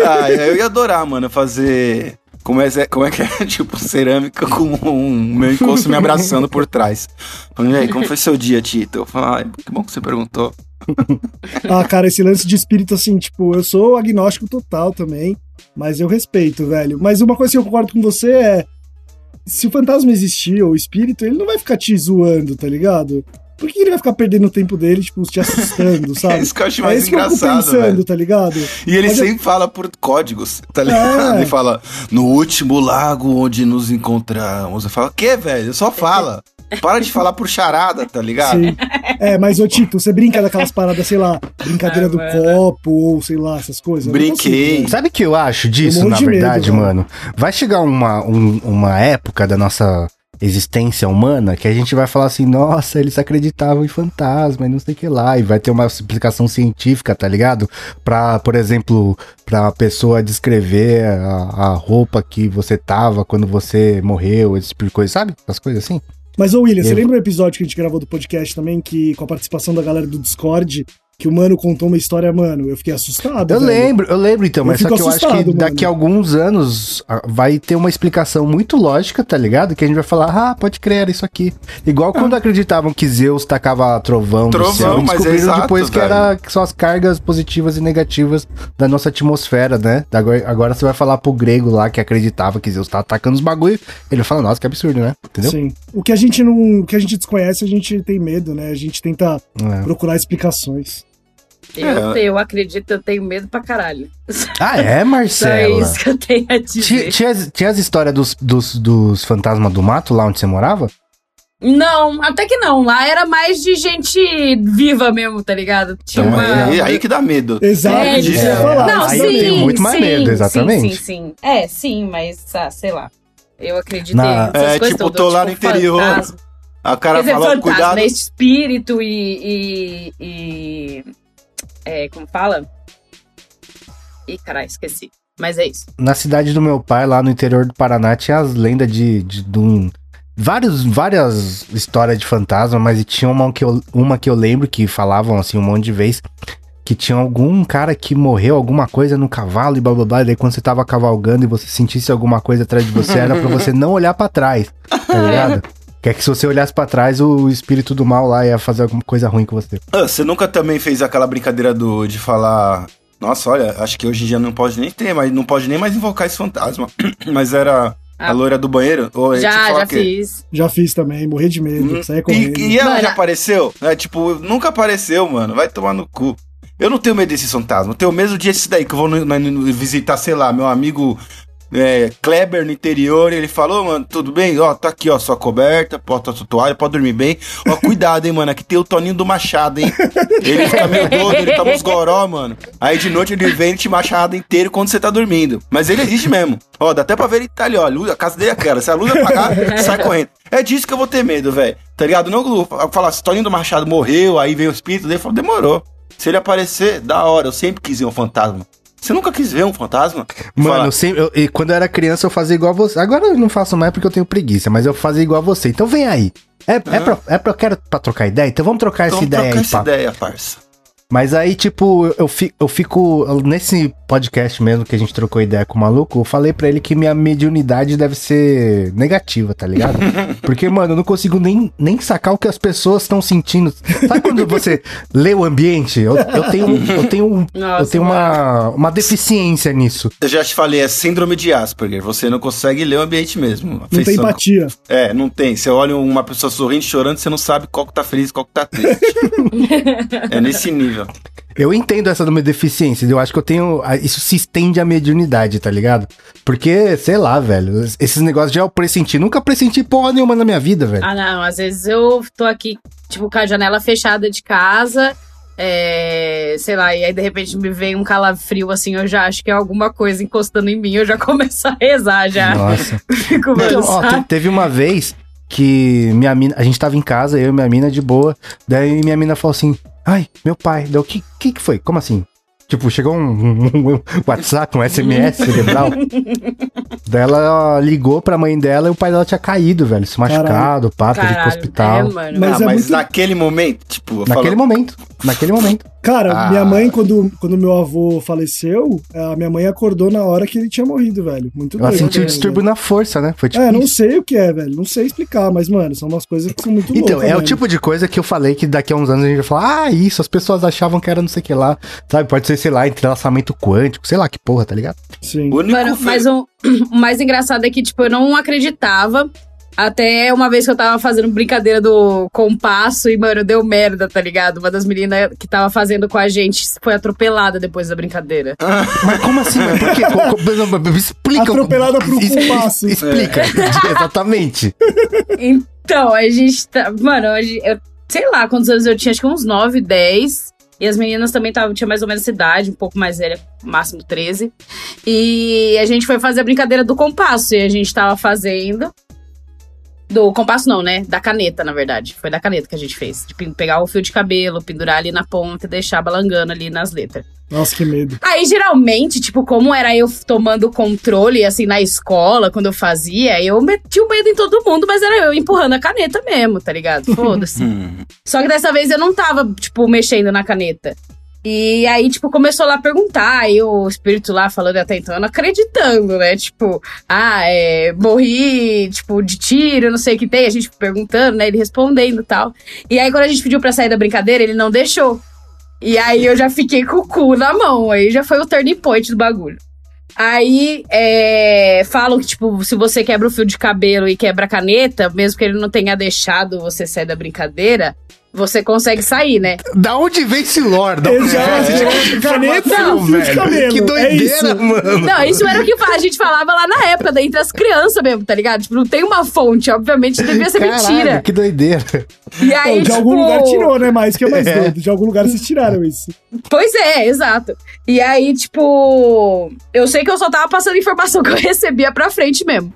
Ah, eu ia adorar, mano, fazer. Como é, como é que é? Tipo, cerâmica com um meu encosto me abraçando por trás. Falando, e aí, como foi seu dia, Tito? Eu falo, ai, que bom que você perguntou. Ah, cara, esse lance de espírito, assim, tipo, eu sou agnóstico total também, mas eu respeito, velho. Mas uma coisa que eu concordo com você é: se o fantasma existir, ou o espírito, ele não vai ficar te zoando, tá ligado? Por que ele vai ficar perdendo o tempo dele, tipo, te assustando, É sabe? isso que eu acho É mais isso que eu fico engraçado, pensando, velho. tá ligado? E ele Mas eu- sempre fala por códigos, tá ligado? É. Ele fala, no último lago onde nos encontramos. Eu falo, o quê, velho? Só fala. Para de falar por charada, tá ligado? Sim. É, mas, ô Tito, você brinca daquelas paradas, sei lá, brincadeira Ah, do mano. copo, ou sei lá, essas coisas? Eu Brinquei. consigo. Sabe o que eu acho disso, Eu morro na de medo, verdade, velho. mano? Vai chegar uma, um- uma época da nossa existência humana que a gente vai falar assim, nossa, eles acreditavam em fantasma e não sei o que lá, e vai ter uma explicação científica, tá ligado? Pra, por exemplo, pra pessoa descrever a, a roupa que você tava quando você morreu, esse tipo de coisa, sabe? As coisas assim. Mas, ô William, você lembra o episódio que a gente gravou do podcast também, que com a participação da galera do Discord, que o mano contou uma história, mano, eu fiquei assustado. Eu velho. lembro, eu lembro então, Eu mas só que eu acho que assustado, daqui a mano. alguns anos ah, vai ter uma explicação muito lógica, tá ligado? Que a gente vai falar, ah, pode crer, era isso aqui. Igual quando acreditavam que Zeus tacava trovão, do Trovão, céu, e mas é descobriram exato, depois que velho. era só as cargas positivas e negativas da nossa atmosfera, né? Agora, agora você vai falar pro grego lá que acreditava que Zeus tá atacando os bagulho, ele vai falar, nossa, que absurdo, né? Entendeu? Sim. O que a gente não. O que a gente desconhece, a gente tem medo, né? A gente tenta É. procurar explicações. Eu, É. eu acredito, eu tenho medo pra caralho. Ah, é, Só é isso que eu tenho a Tinha, dizer. tinha, as- tinha as histórias dos, dos, dos fantasmas do mato lá onde você morava? Não, até que não. Lá era mais de gente viva mesmo, tá ligado? Tinha Então, uma... aí, aí que dá medo. Exato, É, falar. Não, aí sim, eu tenho muito mais sim, medo, exatamente. Sim, sim, sim. É, sim, mas, ah, sei lá. Eu acreditei Na- É, coisas tipo, todas, tô lá no interior. fantasma. A cara Quer dizer, fala, fantasma, cuidado. Espírito e, e, e- é, como fala? Ih, caralho, esqueci. Mas é isso. Na cidade do meu pai, lá no interior do Paraná, tinha as lendas de, de, de um- vários, várias histórias de fantasma, mas tinha uma que, eu, uma que eu lembro que falavam assim um monte de vez. Que tinha algum cara que morreu, alguma coisa no cavalo e blá blá blá. E daí quando você tava cavalgando e você sentisse alguma coisa atrás de você, era pra você não olhar pra trás, tá ligado? Que é que se você olhasse pra trás, o espírito do mal lá ia fazer alguma coisa ruim com você. Ah, você nunca também fez aquela brincadeira do, de falar. Nossa, olha, acho que hoje em dia não pode nem ter, mas não pode nem mais invocar esse fantasma. mas era a Ah. loira do banheiro? Ou é, tipo, já, falar já que- fiz. Já fiz também, morri de medo, Hum, saia correndo. E, e ela Mano, já apareceu? É, tipo, nunca apareceu, mano. Vai tomar no cu. Eu não tenho medo desses fantasmas. Eu tenho medo desse daí, que eu vou no- no- no- visitar, sei lá, meu amigo é, Kleber no interior. Ele falou, mano, tudo bem? Ó, tá aqui, ó, sua coberta, bota sua toalha, pode dormir bem. Ó, cuidado, hein, mano. Aqui tem o Toninho do Machado, hein? Ele fica meio doido, ele toma uns goró, mano. Aí de noite ele vem e te machado inteiro quando você tá dormindo. Mas ele existe mesmo. Ó, dá até pra ver ele tá ali, ó. A, casa dele é aquela. Se a luz apagar, sai correndo. É disso que eu vou ter medo, velho. Tá ligado? Não falar, se Toninho do Machado morreu, aí veio o espírito dele, falou, demorou. Se ele aparecer, da hora. Eu sempre quis ver um fantasma. Você nunca quis ver um fantasma? Mano, eu sempre, eu- e quando eu era criança eu fazia igual a você. Agora eu não faço mais porque eu tenho preguiça, mas eu fazia igual a você. Então vem aí. É, é, pra, é pra, eu quero pra trocar ideia? Então vamos trocar essa vamos ideia trocar aí, essa pá. ideia, parça. Mas aí, tipo, eu fico, eu fico. Nesse podcast mesmo que a gente trocou ideia com o maluco, eu falei pra ele que minha mediunidade deve ser negativa, tá ligado? Porque, mano, eu não consigo nem, nem sacar o que as pessoas estão sentindo. Sabe quando você lê o ambiente? Eu, eu tenho, eu tenho, Nossa, eu tenho uma, uma deficiência nisso. Eu já te falei, é síndrome de Asperger. Você não consegue ler o ambiente mesmo. Não tem empatia. É, não tem. Você olha uma pessoa sorrindo, chorando, você não sabe qual que tá feliz e qual que tá triste. é nesse nível. Eu entendo essa da minha deficiência, eu acho que eu tenho. Isso se estende à mediunidade, tá ligado? Porque, sei lá, velho, esses negócios de eu pressentir, nunca pressenti porra nenhuma na minha vida, velho. Ah, não. Às vezes eu tô aqui, tipo, com a janela fechada de casa. é, sei lá, e aí de repente me vem um calafrio assim, eu já acho que é alguma coisa encostando em mim, eu já começo a rezar já. Nossa. Então, ó, teve uma vez que minha mina, a gente tava em casa, eu e minha mina de boa, daí minha mina falou assim: "Ai, meu pai, deu o que que que foi? Como assim?" Tipo, chegou um, um- um WhatsApp, um SMS cerebral. daí ela ligou pra mãe dela e o pai dela tinha caído, velho, se machucado, pá, teve pro Caralho, hospital. é, mano. Mas ah, é mas muito- naquele momento, tipo, eu Naquele momento, naquele momento. Cara, Ah. minha mãe, quando, quando meu avô faleceu, a minha mãe acordou na hora que ele tinha morrido, velho. Muito Ela doido. sentiu né, distúrbio na força, né? Foi tipo É, não isso. sei o que é, velho. Não sei explicar, mas, mano, são umas coisas que são muito Então, loucas. é o tipo de coisa que eu falei que daqui a uns anos a gente vai falar, ah, isso, as pessoas achavam que era não sei o que lá, sabe? Pode ser, sei lá, entrelaçamento quântico, sei lá que porra, tá ligado? Sim. o único Mano, mas o, o mais engraçado é que, tipo, eu não acreditava. Até uma vez que eu tava fazendo brincadeira do compasso e, mano, deu merda, tá ligado? Uma das meninas que tava fazendo com a gente foi atropelada depois da brincadeira. Mas como assim? Mas por quê? Explica. Atropelada pro compasso. Explica, exatamente. En- Então, a gente tá. Mano, a gente- eu, sei lá quantos anos eu tinha, acho que uns 9, 10. E as meninas também tavam, tinha mais ou menos essa idade, um pouco mais velha, máximo 13. E a gente foi fazer a brincadeira do compasso. E a gente tava fazendo. Do compasso, não, né? Da caneta, na verdade. Foi da caneta que a gente fez. De pegar o fio de cabelo, pendurar ali na ponta e deixar balangando ali nas letras. Nossa, que medo. Aí, geralmente, tipo, como era eu tomando controle, assim, na escola, quando eu fazia, eu meti o medo em todo mundo, mas era eu empurrando a caneta mesmo, tá ligado? Foda-se. Hum. Só que dessa vez eu não tava, tipo, mexendo na caneta. E aí, tipo, começou lá a perguntar, aí o espírito lá falando até então, eu não acreditando, né? Tipo, ah, é, morri, tipo, de tiro, não sei o que tem, a gente perguntando, né? Ele respondendo e tal. E aí, quando a gente pediu pra sair da brincadeira, ele não deixou. E aí eu já fiquei com o cu na mão, aí já foi o turning point do bagulho. Aí, é, falam que, tipo, se você quebra o fio de cabelo e quebra a caneta, mesmo que ele não tenha deixado você sair da brincadeira, você consegue sair, né? Da onde vem esse lore? Da onde vem essa Caneta Que é doideira, isso. mano. Não, isso era o que a gente falava lá na época, daí entre as crianças mesmo, tá ligado? Tipo, não tem uma fonte, obviamente devia ser Caralho, mentira. que doideira. E aí, Bom, de tipo, algum lugar tirou, né? Mais que é mais É. doido. De algum lugar vocês tiraram isso. Pois é, exato. E aí, tipo, eu sei que eu só tava passando informação que eu recebia pra frente mesmo.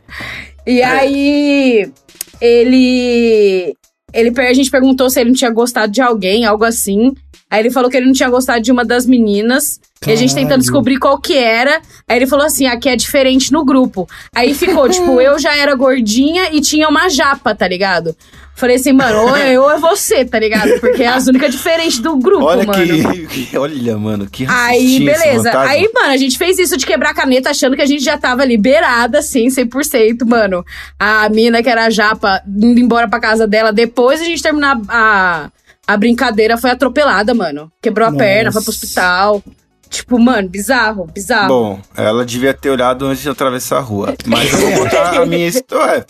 E aí, ele. Ele a gente perguntou se ele não tinha gostado de alguém, algo assim. Aí ele falou que ele não tinha gostado de uma das meninas. E a gente Caralho. tentando descobrir qual que era. Aí ele falou assim: aqui é diferente no grupo. Aí ficou, tipo, eu já era gordinha e tinha uma japa, tá ligado? Falei assim, mano, ou é eu ou é você, tá ligado? Porque é as únicas diferentes do grupo, Olha mano. que, que- Olha, mano, que Aí, beleza. fantasma. Aí, mano, a gente fez isso de quebrar a caneta achando que a gente já tava liberada, assim, 100%, mano. A mina que era a japa indo embora pra casa dela. Depois a gente terminar a, a brincadeira, foi atropelada, mano. Quebrou a Nossa. perna, foi pro hospital. Tipo, mano, bizarro, bizarro. Bom, ela devia ter olhado antes de atravessar a rua. Mas eu vou contar a minha história.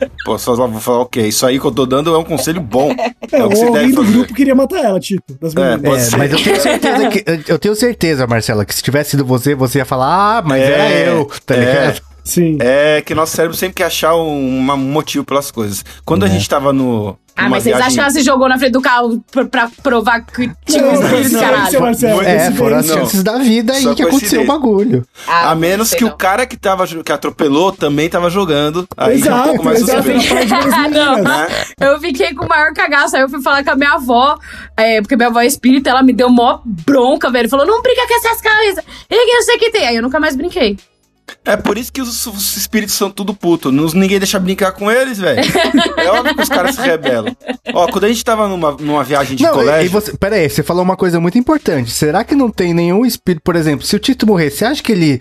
É, Pô, só vou falar, ok, isso aí que eu tô dando é um conselho bom. É, É o que você alguém deve do fazer. grupo queria matar ela, tipo, das É, meninas. É, mas eu tenho certeza que. Eu tenho certeza, Marcela, que se tivesse sido você, você ia falar, ah, mas É, era eu, tá é. ligado? Sim. É que nosso cérebro sempre quer achar um, um motivo pelas coisas. Quando a É. gente tava no. ah, mas vocês viagem- acham que ela se jogou na frente do carro pra, pra provar que tinha um Não, espírito, não, caralho? Marcelo, É, foram as Não. chances da vida aí que aconteceu o bagulho. Ah, A menos que não. o cara que, tava, que atropelou também tava jogando. Aí é um Exato, pouco mais exato. das Ah, não. Né? Eu fiquei com o maior cagaço. Aí eu fui falar com a minha avó, é, porque minha avó é espírita, ela me deu mó bronca, velho. Falou, não brinca com essas coisas. E que eu sei que tem. Aí eu nunca mais brinquei. É por isso que os, os espíritos são tudo puto. Nos- ninguém deixa brincar com eles, velho. É óbvio que os caras se rebelam. Ó, quando a gente tava numa, numa viagem de não, e- colégio. e você, pera aí, você falou uma coisa muito importante. Será que não tem nenhum espírito, por exemplo, se o Tito morrer, você acha que ele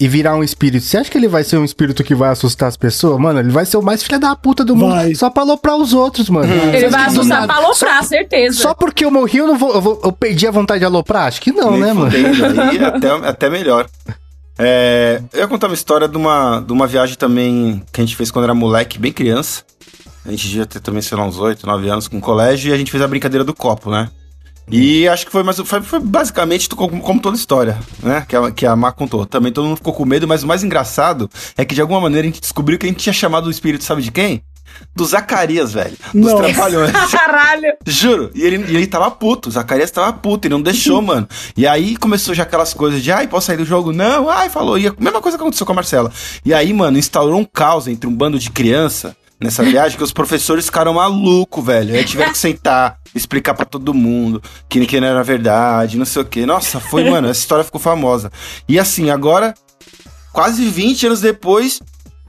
e virar um espírito, você acha que ele vai ser um espírito que vai assustar as pessoas? Mano, ele vai ser o mais filha da puta do mundo, Vai. só pra aloprar os outros, mano. Você Ele vai assustar pra aloprar, certeza. Só porque eu morri, eu não vou, eu, vou- eu perdi a vontade de aloprar? Acho que não, nem né, mano? Aí até, até melhor. É, eu ia contar uma história de uma, de uma viagem também que a gente fez quando era moleque, bem criança. A gente devia ter também, sei lá, uns 8, 9 anos com o colégio e a gente fez a brincadeira do copo, né? E acho que foi, mais, foi, foi basicamente como, como toda história, né? Que a, que a Má contou. Também todo mundo ficou com medo, mas o mais engraçado é que de alguma maneira a gente descobriu que a gente tinha chamado o espírito, sabe de quem? Do Zacarias, velho. Dos Nossa. Trapalhões. Caralho. Juro. E ele, ele tava puto. O Zacarias tava puto. Ele não deixou, mano. E aí começou já aquelas coisas de, ai, posso sair do jogo? Não. Ai, falou. E a mesma coisa que aconteceu com a Marcela. E aí, mano, instaurou um caos entre um bando de criança nessa viagem que os professores ficaram malucos, velho. Aí tiveram que sentar, explicar pra todo mundo que, que não era verdade, não sei o quê. Nossa, foi, mano, essa história ficou famosa. E assim, agora, quase 20 anos depois,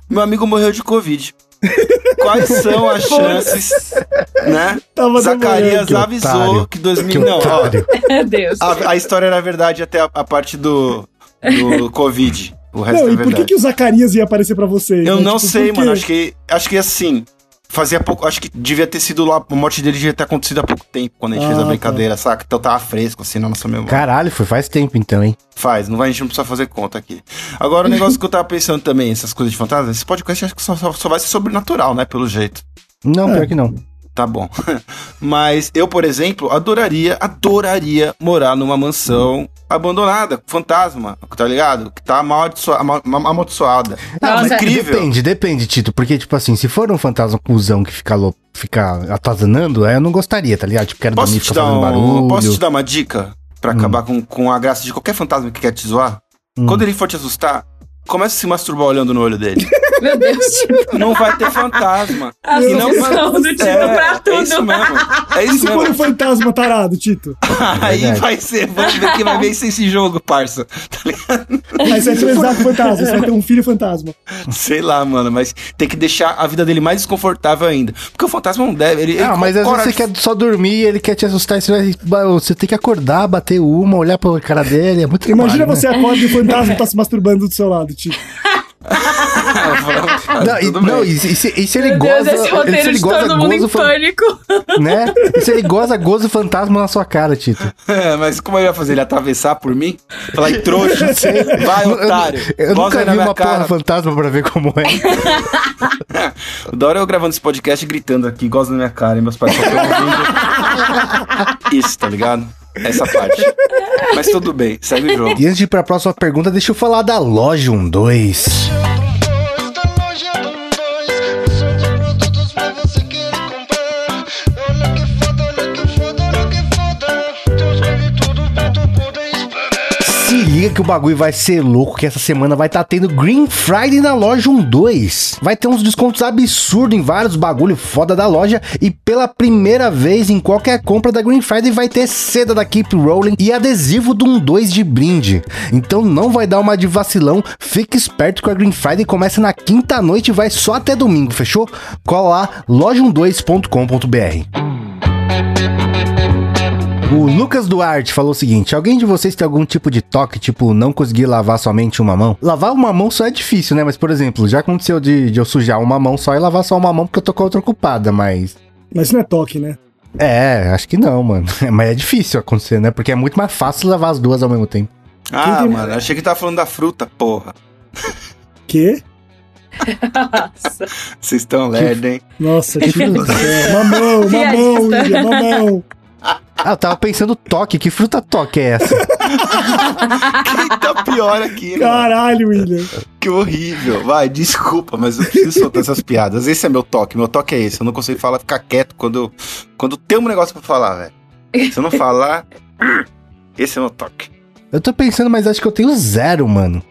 meu amigo morreu de Covid. Quais são as chances, né? Tava Zacarias Que avisou otário. que 2000. Que Não, ó. Meu Deus. a, a história era verdade até a, a parte do, do Covid. O resto Não, é e por verdade. que, que o Zacarias ia aparecer pra vocês? Eu né? não Tipo, sei, por mano. Acho que, acho que assim. Fazia pouco. Acho que devia ter sido lá. A morte dele devia ter acontecido há pouco tempo, quando a gente Ah, fez a tá. brincadeira, saca? Então tava fresco, assim, na nossa memória. Caralho, foi faz tempo então, hein? Faz, não vai, a gente não precisa fazer conta aqui. Agora, o negócio que eu tava pensando também, essas coisas de fantasma, esse podcast acho que só, só, só vai ser sobrenatural, né? Pelo jeito. Não, É. pior que não. Tá bom. Mas eu, por exemplo, adoraria, adoraria morar numa mansão abandonada, fantasma, tá ligado? Que tá amaldiçoa- ama- ama- amaldiçoada. Nossa. incrível. Depende, depende, Tito. Porque, tipo assim, se for um fantasma cuzão que fica alo- ficar atazanando, aí eu não gostaria, tá ligado? Tipo, quero Posso dormir te, dar um, barulho. posso te dar uma dica pra Hum. acabar com, com a graça de qualquer fantasma que quer te zoar? Hum. Quando ele for te assustar, começa a se masturbar olhando no olho dele. Meu Deus, tipo, Não vai ter fantasma. a E não- solução do Tito é, pra É tudo. isso mesmo. É E isso se for um mesmo. fantasma tarado, Tito? Aí Verdade. vai ser. Vamos ver quem vai vencer esse jogo, parça. Tá ligado? Aí você vai transar com fantasma, você vai ter um filho fantasma. Sei lá, mano. Mas tem que deixar a vida dele mais desconfortável ainda. Porque o fantasma não deve. Ele, Ah, ele mas às vezes você quer só dormir e ele quer te assustar. e Você, vai, você tem que acordar, bater uma, olhar pra cara dele. É muito Imagina trabalho, você acorda e o fantasma tá se masturbando do seu lado, Não, e, não, e, se, e se ele Meu goza. Deus, esse ele- se roteiro ele de goza todo mundo em gozo, fan- pânico. né? E se ele goza gozo fantasma na sua cara, Tito. É, mas como ele vai fazer? Ele atravessar por mim? Falar em trouxa? Vai, Eu- otário. Eu, eu nunca vi uma cara. porra fantasma pra ver como é. O da hora eu gravando esse podcast e gritando aqui, goza na minha cara, e meus pais só estão ouvindo. Isso, tá ligado? Essa parte. Mas tudo bem, segue o jogo. E antes de ir pra próxima pergunta, deixa eu falar da loja 12. Se liga que o bagulho vai ser louco, que essa semana vai estar tendo Green Friday na loja 12. Vai ter uns descontos absurdos em vários bagulho foda da loja e pela primeira vez em qualquer compra da Green Friday vai ter seda da Keep Rolling e adesivo do 12 de brinde. Então não vai dar uma de vacilão, fique esperto que a Green Friday começa na quinta noite e vai só até domingo, fechou? Cola lá loja12.com.br. O Lucas Duarte falou o seguinte: alguém de vocês tem algum tipo de toque, tipo, não conseguir lavar somente uma mão? Lavar uma mão só é difícil, né? Mas, por exemplo, já aconteceu de, de eu sujar uma mão só e lavar só uma mão porque eu tô com a outra ocupada, mas. Mas isso não é toque, né? É, acho que não, mano. Mas é difícil acontecer, né? Porque é muito mais fácil lavar as duas ao mesmo tempo. Ah, tem- mano, achei que tava falando da fruta, porra. Que? Nossa. Vocês estão lerda, hein? Nossa, céu. Mamão, mamão. William, mamão. Ah, eu tava pensando toque. Que fruta toque é essa? Quem tá pior aqui, mano? Caralho, William. Que horrível. Vai, desculpa, mas eu preciso soltar essas piadas. Esse é meu toque. Meu toque é esse. Eu não consigo falar, ficar quieto quando, quando tem um negócio pra falar, velho. Se eu não falar, esse é meu toque. Eu tô pensando, mas acho que eu tenho zero, mano.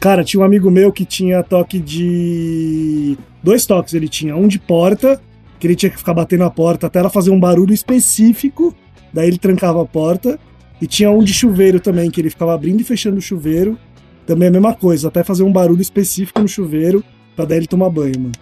Cara, tinha um amigo meu que tinha toque de. Dois toques ele tinha. Um de porta, que ele tinha que ficar batendo a porta até ela fazer um barulho específico. Daí ele trancava a porta. E tinha um de chuveiro também, que ele ficava abrindo e fechando o chuveiro. Também é a mesma coisa, até fazer um barulho específico no chuveiro, pra daí ele tomar banho, mano.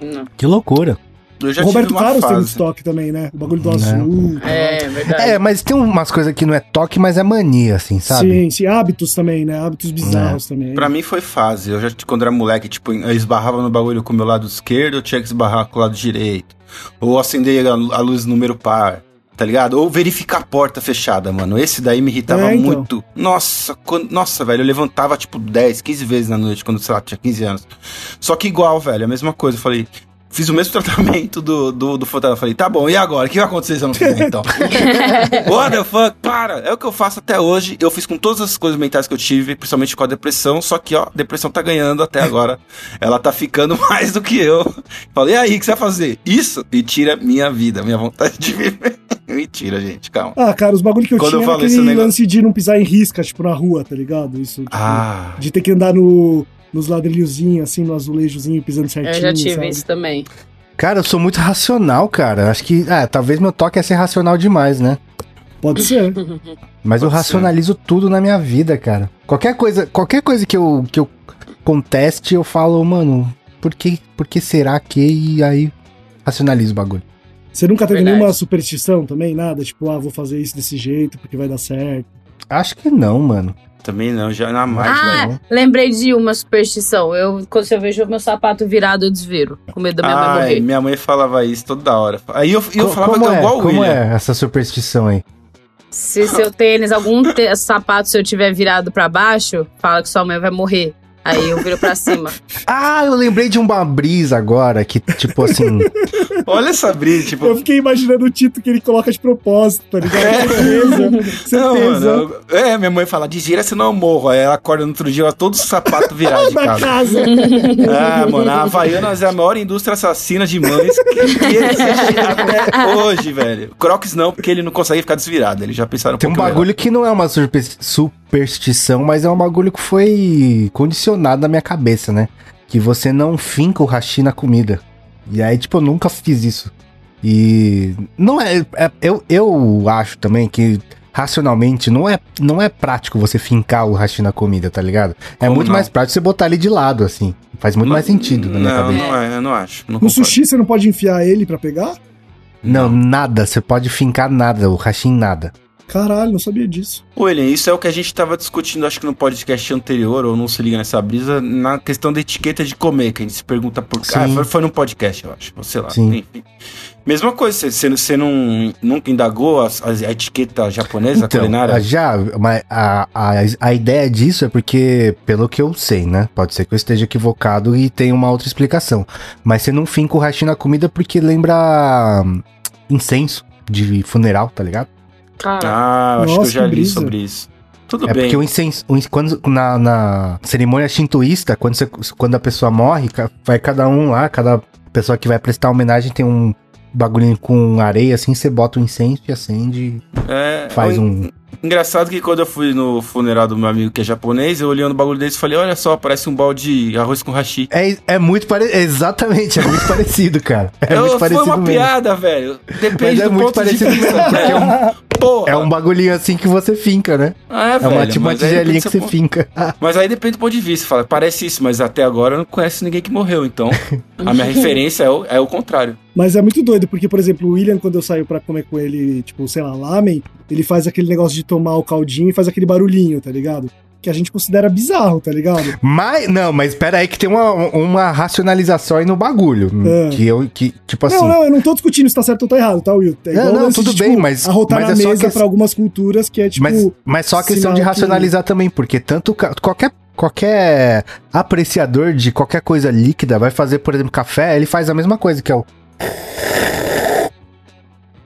Não. Que loucura. O Roberto Carlos tem um fase. toque também, né? O bagulho do azul. tal. É, verdade. É, mas tem umas coisas que não é toque, mas é mania, assim, sabe? Sim, sim, hábitos também, né? Hábitos bizarros também. Pra mim foi fase. Eu já, quando era moleque, tipo, eu esbarrava no bagulho com o meu lado esquerdo, eu tinha que esbarrar com o lado direito. Ou acender a, a luz número par, tá ligado? Ou verificar a porta fechada, mano. Esse daí me irritava É, então. muito. Nossa, quando, nossa, velho, eu levantava, tipo, 10, 15 vezes na noite, quando, sei lá, tinha 15 anos. Só que igual, velho, a mesma coisa. Eu falei, fiz o mesmo tratamento do, do, do Falei, tá bom, e agora? O que vai acontecer se eu não fizer, então? What the fuck? Para! É o que eu faço até hoje. Eu fiz com todas as coisas mentais que eu tive, principalmente com a depressão. Só que, ó, a depressão tá ganhando até agora. Ela tá ficando mais do que eu. Falei, e aí, o que você vai fazer? Isso! E tira minha vida, minha vontade de viver. Mentira, gente, calma. Ah, cara, os bagulho que eu Quando tinha eu era aquele esse negócio- lance de não pisar em risca, tipo, na rua, tá ligado? Isso, tipo, Ah. de ter que andar no, nos ladrilhozinhos, assim, no azulejozinho, pisando certinho, Eu já tive sabe? isso também. Cara, eu sou muito racional, cara. Acho que, ah, talvez meu toque é ser racional demais, né? Pode ser. Mas eu Pode racionalizo tudo na minha vida, cara. Qualquer coisa, qualquer coisa que eu, que eu conteste, eu falo, mano, por que, por que será que? E aí racionalizo o bagulho. Você nunca teve Verdade. nenhuma superstição também? Nada? Tipo, ah, vou fazer isso desse jeito porque vai dar certo. Acho que não, mano. Também não, já na mais, Ah, velho. lembrei de uma superstição. Eu, quando eu vejo meu sapato virado, eu desviro. Com medo da minha mãe Ai, morrer. minha mãe falava isso toda hora. Aí eu, eu Co- falava como que eu é? igual o Como William. é essa superstição aí? Se seu tênis, algum te- sapato seu tiver virado pra baixo, fala que sua mãe vai morrer. Aí eu viro pra cima. Ah, eu lembrei de uma brisa agora, que tipo assim. Olha essa brisa, tipo. Eu fiquei imaginando o título que ele coloca de propósito, tá ligado? Certeza. Não, Certeza. mano. É, minha mãe fala, desvira senão eu morro. Aí ela acorda no outro dia, ela todo sapato virado de casa. casa. Ah, mano, a Havaianas é a maior indústria assassina de mães que, que existe até hoje, velho. Crocs não, porque ele não consegue ficar desvirado. Eles já pensaram Tem um bagulho que não é uma surpe- superstição, mas é um bagulho que foi condicionado na minha cabeça, né? Que você não finca o hashi na comida. E aí, tipo, eu nunca fiz isso. E não é. é- eu, eu acho também que racionalmente não é, não é prático você fincar o hashi na comida, tá ligado? É Como muito não? mais prático você botar ele de lado, assim. Faz muito mais sentido na minha não, cabeça. Não, é, eu não acho. Não No concordo. sushi você não pode enfiar ele pra pegar? Não, nada. Você pode fincar nada, o hashi em nada. Caralho, não sabia disso. William, isso é o que a gente tava discutindo, acho que no podcast anterior, ou não se liga nessa brisa, na questão da etiqueta de comer, que a gente se pergunta por Sim. Ah, foi, foi num podcast, eu acho. Sei lá. Sim. Enfim. Mesma coisa, você- você não, nunca indagou as- a, etiqueta japonesa Então, culinária? já, mas a, a, a ideia disso é porque, pelo que eu sei, né? Pode ser que eu esteja equivocado e tenha uma outra explicação. Mas você não finca o hashi na comida porque lembra hum, incenso de funeral, tá ligado? Cara, Ah, acho que eu Nossa, já que li brisa. sobre isso. Tudo é bem. porque o incenso, o in- quando, na, na cerimônia shintoísta, quando, você, quando a pessoa morre, vai cada um lá, cada pessoa que vai prestar homenagem tem um bagulhinho com areia, assim, você bota o incenso e acende, É, faz o um... Engraçado que quando eu fui no funeral do meu amigo que é japonês, eu olhei no bagulho desse e falei, olha só, parece um balde de arroz com hashi. É, é muito parecido, exatamente, é muito parecido, cara. É Eu- muito foi parecido uma mesmo. piada, velho. Depende Mas é do muito ponto parecido de vista, mesmo, porque é velho. Porra. É um bagulhinho assim que você finca, né? Ah, É uma velho, tipo uma mas aí tigelinha que você finca. Mas aí depende do ponto de vista. Fala, parece isso, mas até agora eu não conheço ninguém que morreu. Então, a minha referência é o, é o contrário. Mas é muito doido, porque, por exemplo, o William, quando eu saio pra comer com ele, tipo, sei lá, lamen, ele faz aquele negócio de tomar o caldinho e faz aquele barulhinho, tá ligado? Que a gente considera bizarro, tá ligado? Mas, não, mas pera aí que tem uma, uma racionalização aí no bagulho. É. Que eu, que, tipo assim... Não, não, eu não tô discutindo se tá certo ou tá errado, tá, Will? É Não, não, tudo de, bem, mas- Arrotar mas na é só mesa que- pra algumas culturas que é, tipo... mas, mas só a questão de sinal que- racionalizar também, porque tanto qualquer, qualquer apreciador de qualquer coisa líquida vai fazer, por exemplo, café, ele faz a mesma coisa, que é o...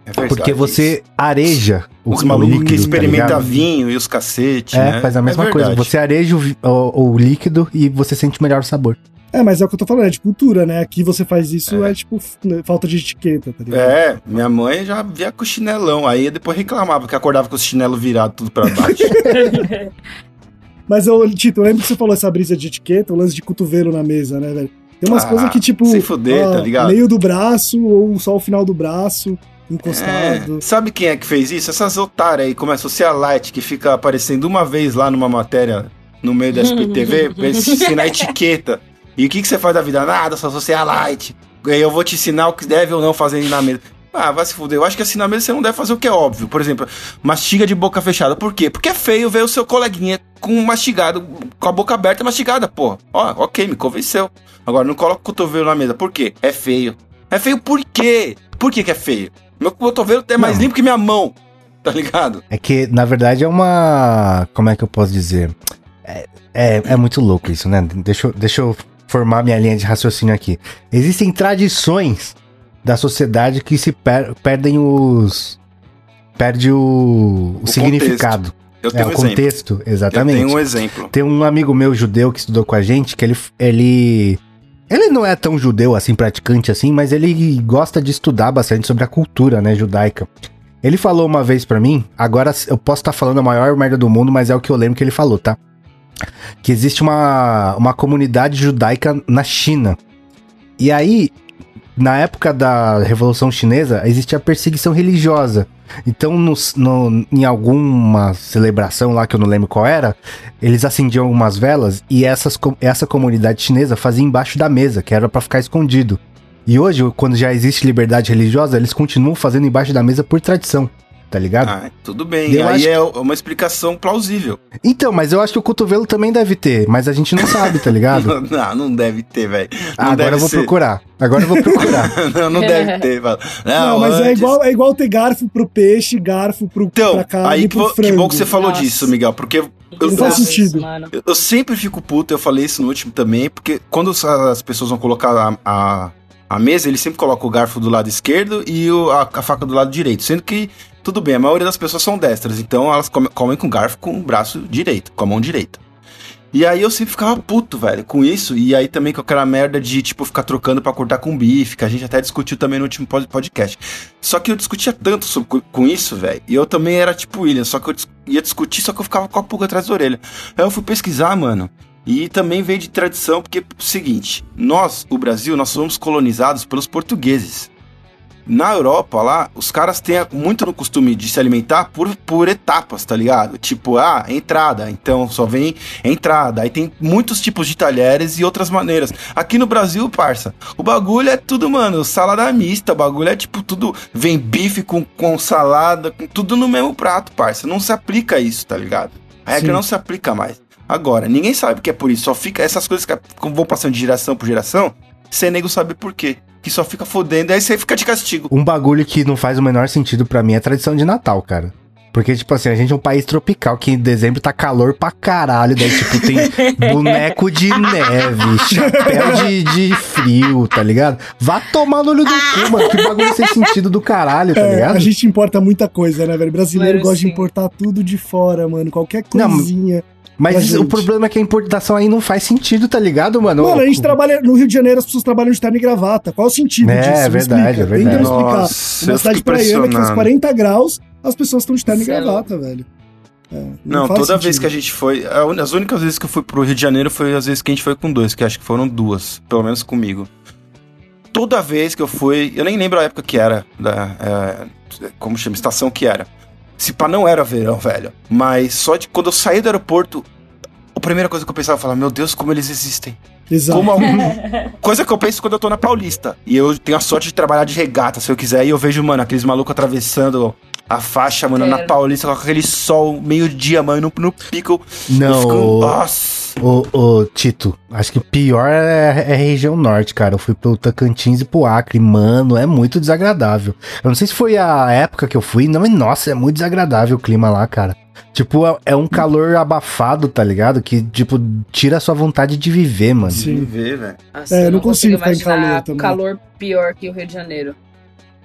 É verdade, Porque você areja o, Os o malucos que tá experimenta ligado? vinho e os cacete, É, né? faz a mesma É coisa. Você areja o, o- o líquido e você sente melhor o sabor. É, mas é o que eu tô falando, é de cultura, né? Aqui você faz isso, é, tipo, f- falta de etiqueta, tá ligado? É, minha mãe já via com chinelão. Aí depois reclamava que acordava com os chinelos virados tudo pra baixo. Mas, eu, Tito, eu lembro que você falou essa brisa de etiqueta, o lance de cotovelo na mesa, né, velho? Tem umas Ah, coisas que, tipo, se fuder, tá ligado? meio do braço ou só o final do braço, encostado. É, sabe quem é que fez isso? Essas otárias aí, como é a Socialite, que fica aparecendo uma vez lá numa matéria no meio da SPTV, pra ensinar etiqueta. E o que, que você faz da vida? Nada, só Socialite. Aí eu vou te ensinar o que deve ou não fazer na mesa. Ah, vai se fuder. Eu acho que assim na mesa você não deve fazer o que é óbvio. Por exemplo, mastiga de boca fechada. Por quê? Porque é feio ver o seu coleguinha com mastigado, com a boca aberta mastigada, porra. Ó, ok, me convenceu. Agora, não coloca o cotovelo na mesa. Por quê? É feio. É feio por quê? Por que, que é feio? Meu cotovelo é mais Não. limpo que minha mão. Tá ligado? É que, na verdade, é uma. Como é que eu posso dizer? É, é, é muito louco isso, né? Deixa, eu- deixa eu formar minha linha de raciocínio aqui. Existem tradições da sociedade que se per- perdem os. Perde o, o O significado. Eu É, tenho o um exemplo. contexto, Eu exatamente. tenho um exemplo. Tem um amigo meu judeu que estudou com a gente, que ele, ele. Ele não é tão judeu assim, praticante assim, mas ele gosta de estudar bastante sobre a cultura, né, judaica. Ele falou uma vez pra mim, agora eu posso estar falando a maior merda do mundo, mas é o que eu lembro que ele falou, tá? Que existe uma, uma comunidade judaica na China. E aí, na época da Revolução Chinesa, existia perseguição religiosa. Então, nos- no- em alguma celebração lá que eu não lembro qual era, eles acendiam umas velas e essas, essa comunidade chinesa fazia embaixo da mesa, que era pra ficar escondido. E hoje, quando já existe liberdade religiosa, eles continuam fazendo embaixo da mesa por tradição, tá ligado? Ah, tudo bem. Eu Aí é uma explicação plausível. Então, mas eu acho que o cotovelo também deve ter, mas a gente não sabe, tá ligado? Não, não deve ter, velho. Ah, agora deve eu vou ser. procurar. Agora eu vou procurar. não, não deve ter, mano. Não, Não, mas é antes- igual, é igual ter garfo pro peixe, garfo pro, Então, pra carne aí e que, pro vo- que frango. bom que você falou Nossa. disso, Miguel, porque eu, Não faz isso, sentido. eu- eu sempre fico puto, eu falei isso no último também, porque quando as- as pessoas vão colocar a, a, a mesa, eles sempre colocam o garfo do lado esquerdo e o- a, a faca do lado direito, sendo que, tudo bem, a maioria das pessoas são destras, então elas come- comem com garfo com o braço direito, com a mão direita. E aí eu sempre ficava puto, velho, com isso. E aí também com aquela merda de, tipo, ficar trocando pra cortar com bife, que a gente até discutiu também no último pod- podcast. Só que eu discutia tanto sobre, co- com isso, velho. E eu também era tipo William, só que eu ia discutir, só que eu ficava com a pulga atrás da orelha. Aí eu fui pesquisar, mano. E também veio de tradição, porque seguinte, nós, o Brasil, nós somos colonizados pelos portugueses. Na Europa, lá, os caras têm muito no costume de se alimentar por, por etapas, tá ligado? Tipo, ah, entrada, então só vem entrada. Aí tem muitos tipos de talheres e outras maneiras. Aqui no Brasil, parça, o bagulho é tudo, mano, salada mista. O bagulho é tipo tudo. Vem bife com, com salada, com tudo no mesmo prato, parça. Não se aplica isso, tá ligado? A regra Sim. não se aplica mais. Agora, ninguém sabe que é por isso. Só fica essas coisas que vão passando de geração por geração, sem nego sabe por quê. Que só fica fodendo, aí você fica de castigo. Um bagulho que não faz o menor sentido pra mim é a tradição de Natal, cara. Porque, tipo assim, a gente é um país tropical que em dezembro tá calor pra caralho. Daí, tipo, tem boneco de neve, chapéu de, de frio, tá ligado? Vá tomar no olho do cu, mano. Que bagulho sem sentido do caralho, tá É, ligado? a gente importa muita coisa, né, velho? Brasileiro Mano, gosta de sim. importar tudo de fora, mano. Qualquer Não, coisinha. Mas isso- o problema é que a importação aí não faz sentido, tá ligado, mano? Mano, a gente trabalha no Rio de Janeiro, as pessoas trabalham de terno e gravata. Qual o sentido É, disso? Me verdade, é verdade. Explicar. Nossa, Uma eu cidade praiana que faz impressionado. 40 graus, as pessoas estão de terno e é gravata, velho. É, Não, faz toda vez sentido. que a gente foi. As únicas vezes que eu fui pro Rio de Janeiro foi as vezes que a gente foi com dois, que acho que foram duas, pelo menos comigo. Toda vez que eu fui, eu nem lembro a época que era, da, é, como chama, estação que era. Se pá, não era verão, velho. Mas só de quando eu saí do aeroporto, a primeira coisa que eu pensava, eu falava, meu Deus, como eles existem. Exato. Como algum... Coisa que eu penso quando eu tô na Paulista. E eu tenho a sorte de trabalhar de regata, se eu quiser. E eu vejo, mano, aqueles malucos atravessando a faixa, mano, na. Paulista, com aquele sol, meio-dia, mano, no, no pico. Não, fico- o- Nossa. Ô, ô, Tito, acho que o pior é, é a região norte, cara. Eu fui pro Tocantins e pro Acre, mano, é muito desagradável. Eu não sei se foi a época que eu fui, não, mas nossa, é muito desagradável o clima lá, cara. Tipo, é, é um calor abafado, tá ligado? Que, tipo, tira a sua vontade de viver, mano. Sim. ver, velho. É, eu eu não consigo ficar em calor também. calor pior que o Rio de Janeiro.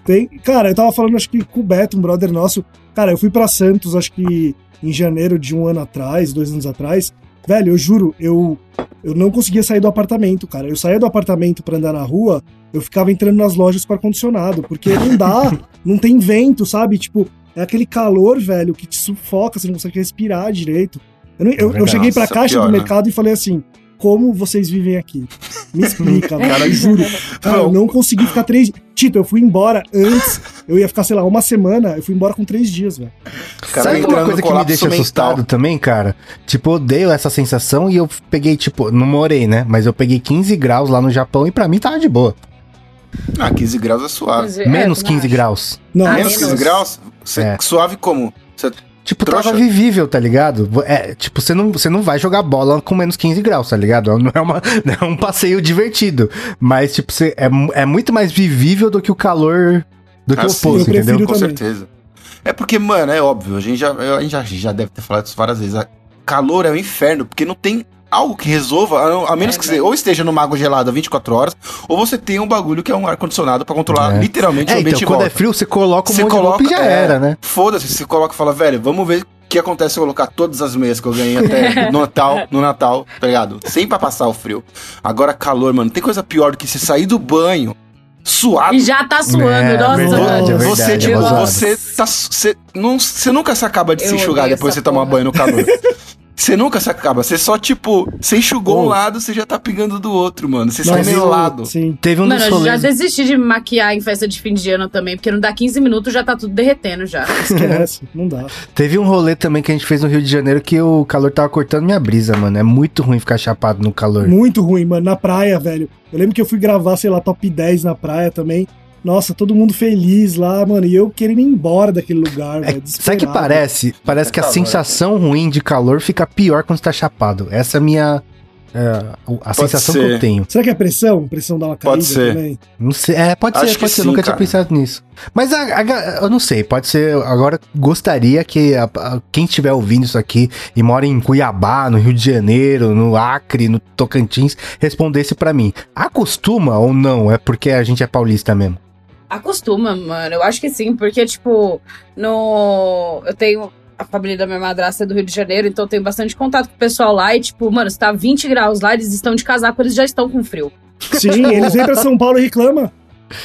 Tem, cara, eu tava falando, acho que com o Beto, um brother nosso. Cara, eu fui pra Santos, acho que em janeiro de um ano atrás, dois anos atrás. Velho, eu juro, eu, eu não conseguia sair do apartamento, cara. Eu saía do apartamento pra andar na rua, eu ficava entrando nas lojas com ar-condicionado, porque não dá, não tem vento, sabe? Tipo, é aquele calor, velho, que te sufoca, você não consegue respirar direito. Eu, não- eu- eu cheguei pra Nossa, caixa pior, do né? mercado e falei assim: como vocês vivem aqui? Me explica, velho. Eu juro. Cara, eu não consegui ficar três. Tito, eu fui embora antes. Eu ia ficar, sei lá, uma semana. Eu fui embora com três dias, velho. cara Sabe uma coisa que me deixa mental. assustado também, cara? Tipo, eu odeio essa sensação e eu peguei, tipo, não morei, né? Mas eu peguei 15 graus lá no Japão e pra mim tava de boa. Ah, 15 graus é suave. É, Menos eu também 15 acho. graus. Não, Ah, Menos menos. 15 graus? Você- É. Suave como? Você- Tipo, Trouxa. tava vivível, tá ligado? É, tipo, você não, você não vai jogar bola com menos 15 graus, tá ligado? Não é, uma, não é um passeio divertido. Mas, tipo, você, é, é muito mais vivível do que o calor do que Ah, o sim, oposto, prefiro entendeu? Com também. certeza. É porque, mano, é óbvio, a gente já, a gente já, já deve ter falado isso várias vezes. a- Calor é o inferno, porque não tem algo que resolva, a, menos É, que você ou esteja numa água gelada 24 horas, ou você tenha um bagulho que é um ar-condicionado pra controlar É. literalmente o É, ambiente então, quando volta. é frio, você coloca um Você monte de roupa e já é, era, né? Foda-se, você coloca e fala, velho, vamos ver o que acontece se eu colocar todas as meias que eu ganhei até no Natal, no Natal, tá ligado? Sem pra passar o frio. Agora, calor, mano, tem coisa pior do que você sair do banho suado. E já tá suando, É, nossa, verdade, é verdade, você, é tipo, você tá. Você, não, você nunca se acaba de Eu se enxugar depois você tomar banho no calor. Você nunca se acaba. Você só, tipo, você enxugou Oh. um lado, você já tá pingando do outro, mano. Você sai Mas meio eu- lado. Sim. Teve um Mano, eu já desisti de me maquiar em festa de fim de ano também, porque não dá 15 minutos já tá tudo derretendo já. Esquece. não dá. Teve um rolê também que a gente fez no Rio de Janeiro que o calor tava cortando minha brisa, mano. É muito ruim ficar chapado no calor. Muito ruim, mano. Na praia, velho. Eu lembro que eu fui gravar, sei lá, top 10 na praia também. Nossa, todo mundo feliz lá, mano. E eu querendo ir embora daquele lugar, É, velho. sabe que parece? Parece que a calor. sensação ruim de calor fica pior quando você tá chapado. Essa é a minha. é, a sensação que ser. eu tenho. Será que é pressão? Pressão dá uma caída Pode ser. também? Não sei. É, pode Acho ser, que pode ser. sim, Nunca tinha cara. pensado nisso. Mas a, a eu não sei, pode ser. Agora gostaria que a- a- quem estiver ouvindo isso aqui e mora em Cuiabá, no Rio de Janeiro, no Acre, no Tocantins, respondesse pra mim. Acostuma ou não? É porque a gente é paulista mesmo. Acostuma, mano. Eu acho que sim, porque, tipo, no. Eu tenho. A família da minha madrasta é do Rio de Janeiro, então eu tenho bastante contato com o pessoal lá. E, tipo, mano, se tá 20 graus lá, eles estão de casaco, eles já estão com frio. Sim, eles vêm pra São Paulo e reclamam.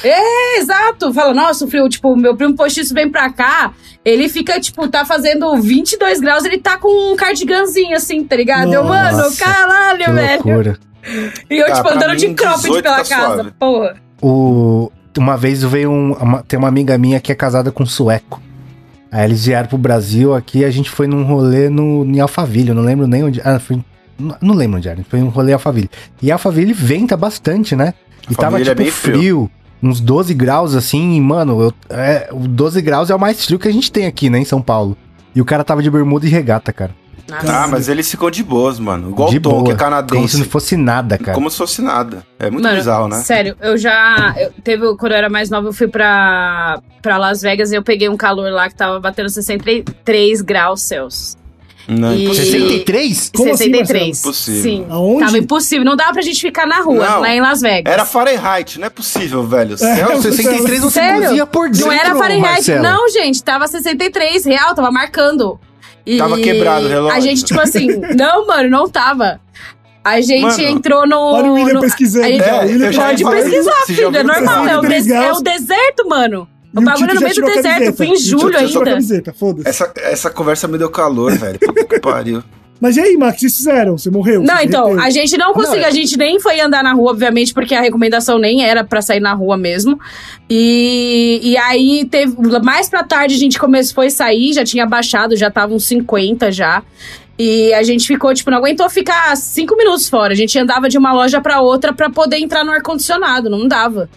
É, exato. Fala, nossa, o frio. Tipo, meu primo postiço vem pra cá, ele fica, tipo, tá fazendo 22 graus, ele tá com um cardiganzinho, assim, tá ligado? Eu, mano, Nossa, caralho, Que velho. loucura. E eu, Ah, tipo, andando de mim, cropped 18 pela tá casa, suave. porra. O, uma vez veio um, uma- tem uma amiga minha que é casada com um sueco. Aí eles vieram pro Brasil aqui a gente foi num rolê no, em Alphaville, eu não lembro nem onde. Ah, foi, não, não lembro onde era, foi um rolê em Alphaville. E Alphaville venta bastante, né? E tava é tipo bem frio. frio. uns 12 graus assim, e, mano, eu, é, o 12 graus é o mais frio que a gente tem aqui, né, em São Paulo. E o cara tava de bermuda e regata, cara. Nossa. Ah, mas eles ficam de boas, mano. Igual de o Tom, que é Como se canadense. não fosse nada, cara. Como se fosse nada. É muito Mano, bizarro, né? Sério, eu já. Eu, teve, quando eu era mais nova, eu fui pra, pra Las Vegas e eu peguei um calor lá que tava batendo 63 graus Celsius. Não, E- impossível. 63? Como assim, 63. Impossível. Sim. Aonde? Tava impossível. Não dava pra gente ficar na rua, Não. lá em Las Vegas. Era Fahrenheit, não é possível, velho. É, Celsius. 63 você Sério? por dentro, Não era Fahrenheit, Marcelo. não, gente. Tava 63 real, tava marcando. E Tava quebrado o relógio. A gente, tipo assim, não, mano, não tava. A gente Mano, entrou no. Olha o William no- pesquisando. a gente-. O William Pode pesquisar, filho. É normal. É o, 63 des- é o deserto, mano. O bagulho no meio do deserto. camiseta. Foi em julho ainda. camiseta, foda-se. Essa, essa conversa me deu calor, velho. Puta que pariu. Mas e aí, Max, o que vocês fizeram? Você morreu? Não, Você então, a gente não conseguiu, Não, é- a gente nem foi andar na rua, obviamente, porque a recomendação nem era pra sair na rua mesmo. E, e aí teve. Mais pra tarde a gente começou, foi sair, já tinha baixado, já tava uns 50 já. E a gente ficou, tipo, não aguentou ficar cinco minutos fora. A gente andava de uma loja pra outra pra poder entrar no ar-condicionado, não dava.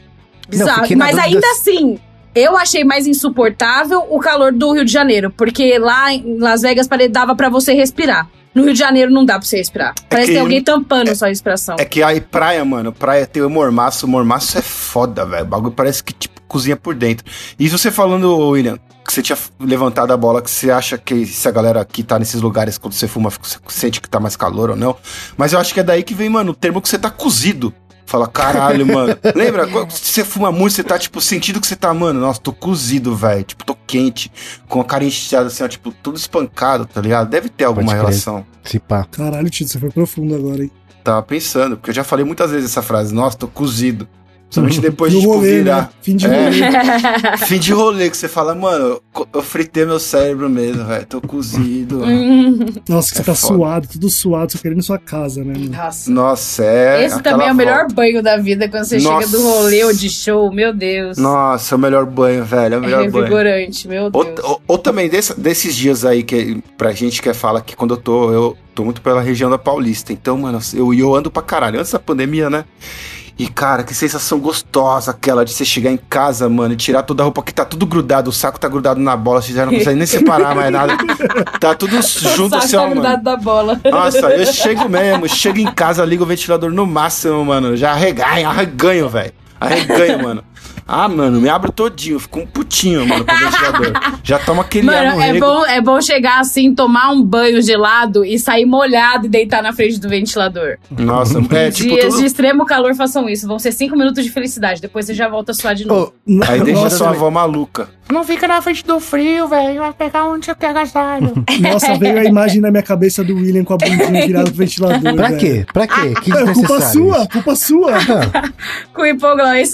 Bizarro. na Mas ainda se- assim, eu achei mais insuportável o calor do Rio de Janeiro, porque lá em Las Vegas dava pra você respirar. No Rio de Janeiro não dá pra você respirar. Parece que tem alguém tampando sua respiração. É que aí praia, mano, praia tem o mormaço. O mormaço é foda, velho. O bagulho parece que, tipo, cozinha por dentro. E você falando, William, que você tinha levantado a bola, que você acha que se a galera que tá nesses lugares, quando você fuma, você sente que tá mais calor ou não. Mas eu acho que é daí que vem, mano, o termo que você tá cozido. Fala, caralho, mano. Lembra? Quando você fuma muito, você tá, tipo, sentindo que você tá, mano, nossa, tô cozido, velho. Tipo, tô quente, com a cara inchada, assim, ó, tipo, tudo espancado, tá ligado? Deve ter alguma relação. Se pá. Caralho, Tito, você foi profundo agora, hein? Tava pensando, porque eu já falei muitas vezes essa frase, nossa, tô cozido. Somente depois no de tipo, rolê, né? virar. Fim de É. rolê. Fim de rolê, que você fala, mano, eu fritei meu cérebro mesmo, velho. Tô cozido. Hum, Nossa, que você É tá foda. suado, tudo suado, só querendo sua casa, né, mano? Nossa. Nossa, é. Esse também é o melhor volta. banho da vida quando você Nossa. chega do rolê ou de show, meu Deus. Nossa, é o melhor banho, velho. É o é melhor banho. revigorante, meu Ou, Deus. ou- ou também desse- desses dias aí que pra gente que fala que quando eu tô, eu tô muito pela região da Paulista. Então, mano, eu, eu ando pra caralho. Antes da pandemia, né? E, cara, que sensação gostosa aquela de você chegar em casa, mano, e tirar toda a roupa que tá tudo grudado, o saco tá grudado na bola, você já não consegue nem separar mais nada. Tá tudo junto assim, tá ó, mano. grudado da bola. Nossa, eu chego mesmo, chego em casa, ligo o ventilador no máximo, mano. Já arreganho, arreganho, velho. Arreganho, mano. Ah, mano, me abro todinho, fico um putinho, mano, com o ventilador. Já toma aquele ar Mano, no é rego. bom, é bom chegar assim, tomar um banho gelado e sair molhado e deitar na frente do ventilador. Nossa, é tipo Dias tudo... de extremo calor façam isso. Vão ser cinco minutos de felicidade. Depois você já volta a suar de novo. Ô, Aí deixa Nossa, sua avó maluca. Não fica na frente do frio, velho. Vai pegar onde você quer agasalho. Nossa, veio a imagem na minha cabeça do William com a bundinha virada pro ventilador. pra velho. quê? Pra quê? Que É culpa sua, isso. culpa sua. Ah, Com hipoglós.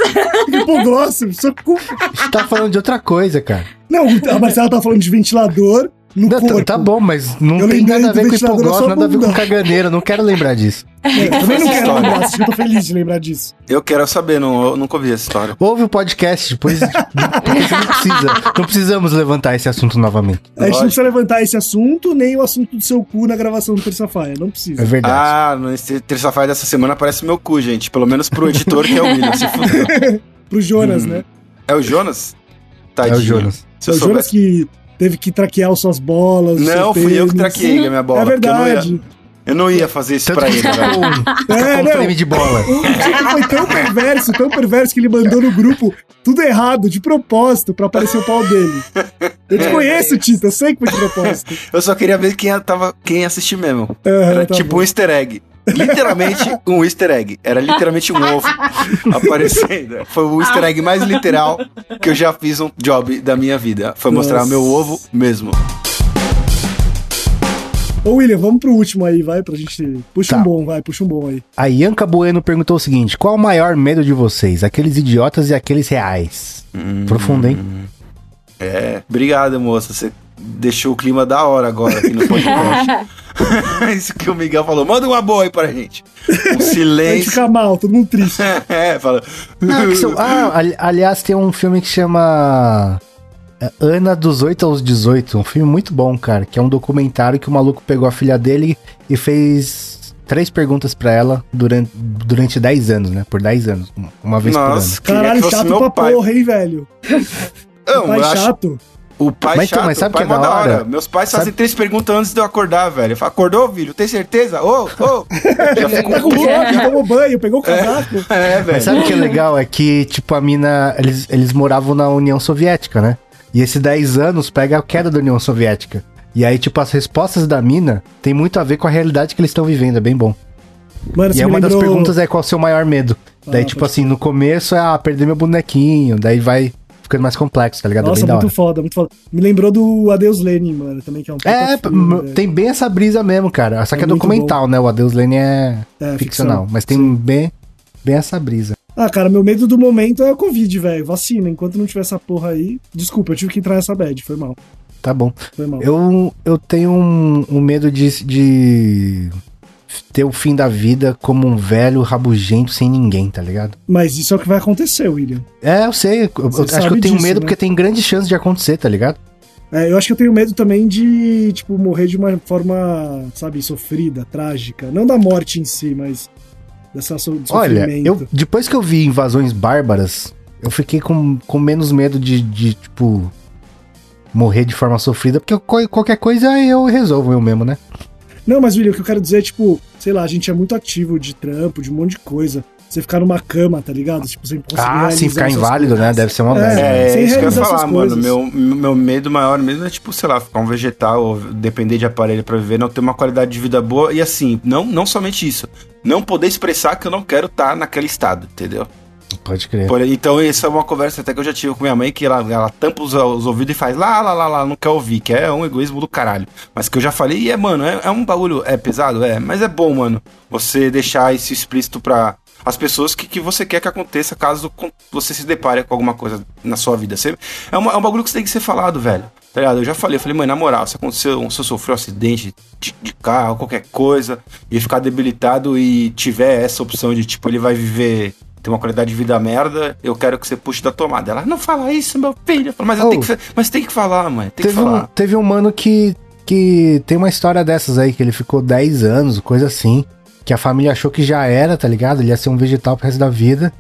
Hipoglóssio, só culpa. gente tá falando de outra coisa, cara. Não, a Marcela tá falando de ventilador no Não, tá- corpo. tá bom, mas não Eu tem nada a ver com sua nada a ver com caganeira. Não quero lembrar disso. É, também não quero lembrar, que eu tô feliz de lembrar disso. Eu quero saber, não, eu nunca ouvi essa história. Ouve o podcast, depois. porque você não precisa. Não precisamos levantar esse assunto novamente. A gente não precisa levantar esse assunto, nem o assunto do seu cu na gravação do Terça Faia. Não precisa. É verdade. Ah, nesse terça-feira dessa semana aparece meu cu, gente. Pelo menos pro editor que é o William, se fudeu. Pro Jonas, Hum. né? É o Jonas? É Tadinho. o Jonas. Se eu o Jonas soubesse... que teve que traquear suas bolas. Não, fui eu que tênis. traquei a minha bola. É verdade. Eu não ia fazer isso Tanto pra ele, velho. um, ficou É, um frame de bola. O Tito foi tão perverso, tão perverso que ele mandou no grupo tudo errado, de propósito, pra aparecer o pau dele. Eu te conheço, Tito, eu sei que foi de propósito. Eu só queria ver quem, tava, quem ia assistir mesmo. Era tá tipo bom. um easter egg. Literalmente um easter egg. Era literalmente um ovo aparecendo. Foi o easter egg mais literal que eu já fiz um job da minha vida. Foi mostrar Nossa. meu ovo mesmo. Ô, William, vamos pro último aí, vai, pra gente... Puxa Tá. um bom, vai, puxa um bom aí. A Ianca Bueno perguntou o seguinte: qual o maior medo de vocês? Aqueles idiotas e aqueles reais? Profundo, hein? É, obrigado, moça. Você deixou o clima da hora agora aqui no podcast. Isso que o Miguel falou. Manda uma boa aí pra gente. Um A gente silêncio. fica mal, todo mundo triste. é, fala. Ah, que são- ah, ali- aliás, tem um filme que chama é, Ana dos 8 aos 18. Um filme muito bom, cara. Que é um documentário que o maluco pegou a filha dele e fez três perguntas pra ela durante, durante 10 anos, né? Por 10 anos. Uma vez Nossa, queria Caralho, que fosse chato pra pai. porra, hein, velho? Não, Pai acho- chato. O pai Mas então, chato, mas sabe o pai que é da hora? Meus pais Sabe- fazem três perguntas antes de eu acordar, velho. Eu falo, acordou, filho? Tem certeza? Ô, ô. Já fico Tá com fome, tomou banho, pegou o casaco. É, velho. Mas sabe o que é legal? É que, tipo, a mina. Eles, eles moravam na União Soviética, né? E esses 10 anos pega a queda da União Soviética. E aí, tipo, as respostas da mina tem muito a ver com a realidade que eles estão vivendo. É bem bom. Mano, E me uma das lembrou... perguntas é qual o seu maior medo. Daí, Ah, tipo pode assim, no começo é, ah, perder meu bonequinho. Daí vai ficando mais complexo, tá ligado? É Nossa, da muito foda, muito foda. Me lembrou do Adeus Lenin, mano, também, que é um É, filme, velho. tem bem essa brisa mesmo, cara. Só que É é, documental, né? O Adeus Lane é, É, ficcional. ficção, Mas tem bem, bem essa brisa. Ah, cara, meu medo do momento é o Covid, velho. Vacina. Enquanto não tiver essa porra aí. Desculpa, eu tive que entrar nessa bad. Foi mal. Tá bom. Foi mal. Eu, eu tenho um, um medo de, de ter o fim da vida como um velho rabugento sem ninguém, tá ligado? Mas isso é o que vai acontecer, William. É, eu sei. Eu, eu acho que eu tenho disso, medo né? porque tem grande chance de acontecer, tá ligado? É, eu acho que eu tenho medo também de, tipo, morrer de uma forma, sabe, sofrida, trágica. Não da morte em si, mas dessa so Olha, eu, depois que eu vi invasões bárbaras, eu fiquei com, com menos medo de, de, tipo, morrer de forma sofrida, porque qual- qualquer coisa eu resolvo eu mesmo, né? Não, mas, William, o que eu quero dizer é, tipo, sei lá, a gente é muito ativo de trampo, de um monte de coisa. Você ficar numa cama, tá ligado? Tipo, sem conseguir Ah, sim, ficar inválido, coisas. né? Deve ser uma É. merda. É, Sem isso que eu ia falar, mano. Meu, meu medo maior mesmo é, tipo, sei lá, ficar um vegetal ou depender de aparelho pra viver, não ter uma qualidade de vida boa. E assim, não, não somente isso. Não poder expressar que eu não quero estar naquele estado, entendeu? Pode crer. Por- então, essa é uma conversa até que eu já tive com minha mãe, que ela, ela tampa os, os ouvidos e faz lá, lá, lá, lá, não quer ouvir, que é um egoísmo do caralho. Mas que eu já falei, e é, mano, é, é um bagulho, é pesado, é, mas é bom, mano, você deixar isso explícito pra as pessoas que, que você quer que aconteça caso você se depare com alguma coisa na sua vida. Você, é, uma- é um bagulho que você tem que ser falado, velho. Tá ligado? Eu já falei, eu falei, mãe, na moral, se aconteceu, se eu sofrer um acidente de, de carro, qualquer coisa, e ficar debilitado e tiver essa opção de, tipo, ele vai viver tem uma qualidade de vida merda, eu quero que você puxe da tomada. Ela, não fala isso, meu filho. Falo, mas, Oh. tenho que, mas tem que falar, mãe. Tem Teve que um, falar. teve um mano que, que tem uma história dessas aí, que ele ficou 10 anos, coisa assim, que a família achou que já era, tá ligado? Ele ia ser um vegetal pro resto da vida.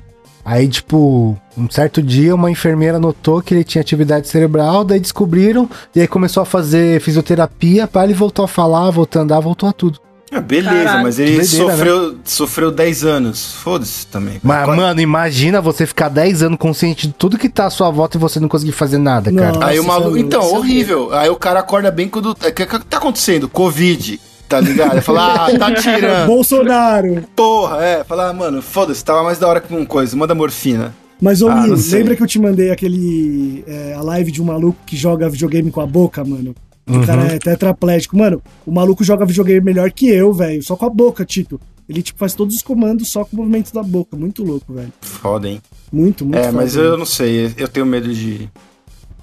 Aí, tipo, um certo dia uma enfermeira notou que ele tinha atividade cerebral, daí descobriram, e aí começou a fazer fisioterapia, pá, ele voltou a falar, voltou a andar, voltou a tudo. Ah, beleza, Caralho. mas ele Doideira, sofreu, sofreu 10 anos. Foda-se também. Mas, Qual- mano, imagina você ficar 10 anos consciente de tudo que tá à sua volta e você não conseguir fazer nada, cara. Nossa, Aí o maluco. é Então, louco. horrível. Aí o cara acorda bem quando. O que, que tá acontecendo? Covid. Tá ligado? Ele fala, ah, tá tirando. Bolsonaro. Porra, é. Fala, ah, mano, foda-se, tava mais da hora com coisa. Manda morfina. Mas, ô, Ah, Will, lembra que eu te mandei aquele. é, a live de um maluco que joga videogame com a boca, mano? Que O Uhum. cara é tetraplégico. Mano, o maluco joga videogame melhor que eu, velho. Só com a boca, Tito. Ele, tipo, faz todos os comandos só com o movimento da boca. Muito louco, velho. Foda, hein? Muito, muito É, foda, mas velho. eu não sei, eu tenho medo de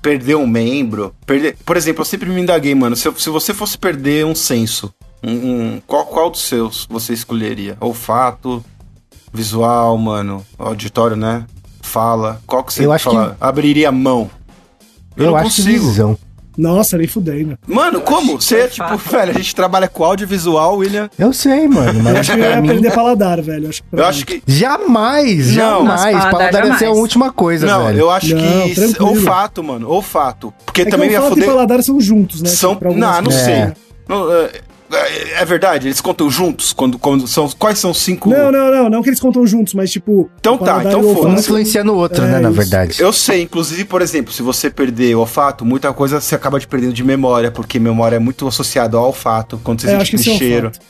perder um membro. Perder... Por exemplo, eu sempre me indaguei, mano, se, eu- se você fosse perder um senso, um, um- qual, qual dos seus você escolheria? Olfato, visual, mano, auditório, né? Fala, qual que você Eu acho fala? abriria a mão? Eu, Eu, não acho que consigo. visão. Nossa, nem fudendo. Mano, como? Você, que é tipo, velho, a gente trabalha com audiovisual, William. Eu sei, mano, Eu mas acho que eu ia aprender paladar, velho. Acho que Eu acho que. Jamais, Não. jamais. Paladar Paladar ia ser a última coisa, Não, velho. eu acho Não, que. tranquilo. Olfato, mano. Olfato. Porque É que também o ia e paladar são juntos, né? São. Não, não coisas. sei. É. É, verdade, eles contam juntos quando, quando são. Quais são os cinco. Não, não, não, não que eles contam juntos, mas tipo. Então tá, então o foda-se. Um olfato- influencia no outro, É, né, na verdade. Eu sei, inclusive, por exemplo, se você perder o olfato, muita coisa você acaba de perdendo de memória, porque memória é muito associada ao olfato, quando você É, sente acho que aquele é cheiro. olfato.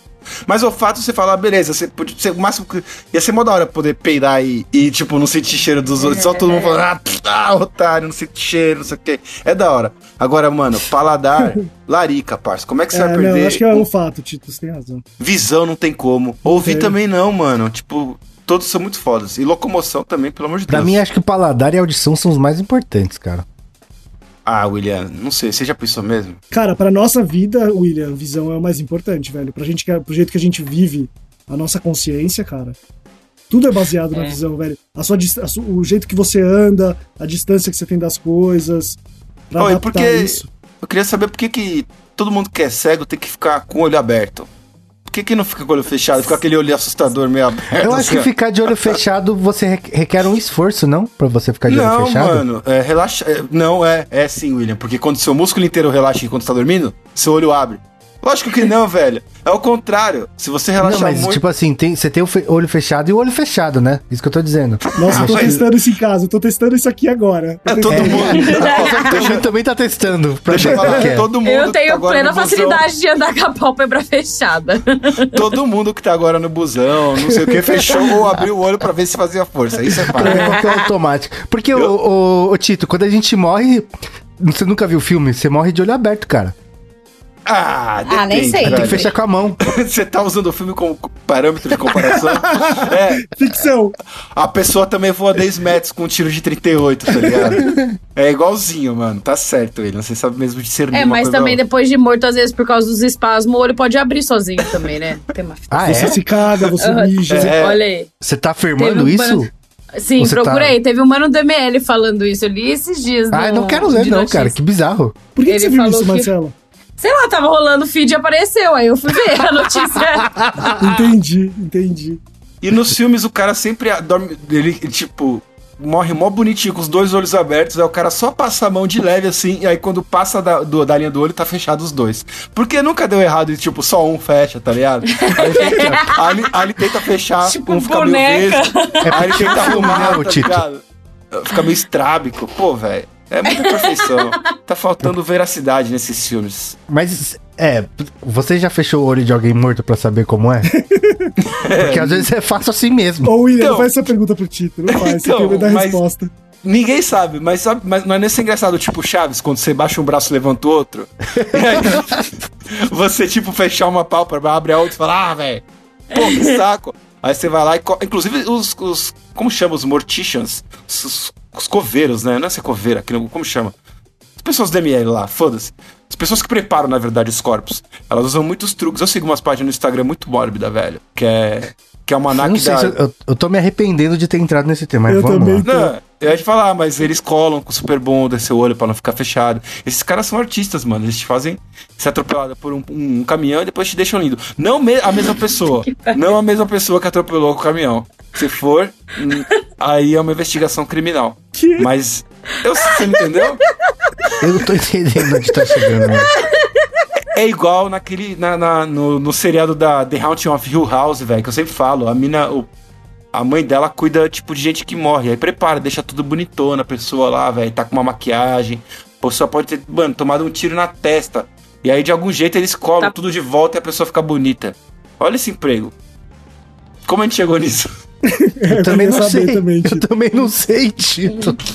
Mas olfato você fala, ah, beleza, você podia ser o máximo que. Ia ser mó da hora poder peidar e, e, tipo, não sentir cheiro dos outros. Só todo mundo falando, ah, pff, ah, otário, não sente cheiro, não sei o quê. É da hora. Agora, mano, paladar, larica, parça. Como é que você É, vai não, perder? eu acho que é o- olfato, Tito, você tem razão. Visão não tem como. Ouvir também não, mano. Tipo, todos são muito fodas. E locomoção também, pelo amor de Pra Deus. mim, acho que o paladar e a audição são os mais importantes, cara. Ah, William, não sei, você já pensou mesmo? Cara, pra nossa vida, William, visão é o mais importante, velho. Pra gente, que- pro jeito que a gente vive a nossa consciência, cara. Tudo é baseado na É. visão, velho. A sua, a su- o jeito que você anda, a distância que você tem das coisas. Pra e adaptar por que- isso. Eu queria saber por que, que todo mundo que é cego tem que ficar com o olho aberto. Por que, que não fica com o olho fechado? Fica aquele olho assustador meio aberto. Eu acho assim, que ficar de olho fechado, você re- requer um esforço, não? Pra você ficar de olho Não, fechado? mano, é, relaxa. é, não, é, é sim, William. Porque quando seu músculo inteiro relaxa enquanto você tá dormindo, seu olho abre. Lógico que não, velho. É o contrário. Se você Não, relaxar mas muito. tipo assim, tem, você tem o fe- olho fechado e o olho fechado, né? Isso que eu tô dizendo. Nossa, eu tô mas- testando isso em casa, eu tô testando isso aqui agora. é todo É. mundo. Deixa eu também tá testando. Pra Deixa eu falar, que é. todo mundo. Eu tá tenho agora plena no busão- facilidade de andar com a pálpebra fechada. Todo mundo que tá agora no busão, não sei o que, fechou ou abriu o olho pra ver se fazia força. Isso é que é o automático. Porque, o, o- o Tito, quando a gente morre. Você nunca viu o filme? Você morre de olho aberto, cara. Ah, Ah, nem depende, sei. Tem que fechar com a mão. Você tá usando o filme como parâmetro de comparação? é, Ficção. a pessoa também voa 10 metros com um tiro de 38, tá ligado? É igualzinho, mano. Tá certo, ele. Você sabe mesmo discernir É, uma mas coisa também depois de morto, às vezes, por causa dos espasmos, o olho pode abrir sozinho também, né? Tem uma... Ah, Você é? se caga, você mija. É. Olha aí. Você tá afirmando um isso? Sim, Você tá- procurei. Teve um mano do ML falando isso. Eu li esses dias. Ah, no- não quero ler, de não, notícia. cara. Que bizarro. Por que, que você viu isso, que- Marcelo? Sei lá, tava rolando o feed e apareceu. Aí eu fui ver a notícia. Entendi, entendi. E nos filmes o cara sempre dorme. Ele, tipo, morre mó bonitinho, com os dois olhos abertos. Aí o cara só passa a mão de leve assim. E aí quando passa da, do- da linha do olho, tá fechado os dois. Porque nunca deu errado e, tipo, só um fecha, tá ligado? Aí, ele, aí ele tenta fechar, Tipo um fica boneca. meio vesgo. aí ele tenta arrumar, tá ligado? Fica meio estrábico. Pô, velho. É muita perfeição. tá faltando veracidade nesses filmes. Mas, é, você já fechou o olho de alguém morto pra saber como é? Porque às vezes é fácil assim mesmo. Ô, William, Então- faz essa pergunta pro Tito, não faz, você Então, quer me dar mas- resposta. Ninguém sabe, mas, sabe, mas não é nesse engraçado, tipo Chaves, quando você baixa um braço e levanta o outro. Aí, você, tipo, fechar uma pálpebra, abre a outra e fala, ah, velho, pô, que saco. Aí você vai lá e. Inclusive, os, os. Como chama? Os morticians? Os, os- os coveiros, né? Não é ser coveira, que não- como chama? As pessoas do ML lá, foda-se. As pessoas que preparam, na verdade, os corpos. Elas usam muitos truques. Eu sigo umas páginas no Instagram muito mórbida, velho. Que é. Que é uma da. se eu, eu, tô me arrependendo de ter entrado nesse tema, mas Eu vamos também. lá. Não, eu ia te falar, mas eles colam com super bonder seu olho pra não ficar fechado. Esses caras são artistas, mano. Eles te fazem ser atropelado por um, um caminhão e depois te deixam lindo. Não me- a mesma pessoa. não a mesma pessoa que atropelou com o caminhão. Se for, hum, aí é uma investigação criminal. Que? Mas. Eu, você não entendeu? Eu não tô entendendo onde tá chegando. né? É igual naquele. Na, na- no, no seriado da The Haunting of Hill House, velho, que eu sempre falo. A mina. o- a mãe dela cuida, tipo, de gente que morre. Aí prepara, deixa tudo bonitona, a pessoa lá, velho, tá com uma maquiagem. A pessoa pode ter, mano, tomado um tiro na testa. E aí, de algum jeito, eles colam Tá. tudo de volta e a pessoa fica bonita. Olha esse emprego. Como a gente chegou nisso? Eu também não sei. também, eu também não sei, Tito.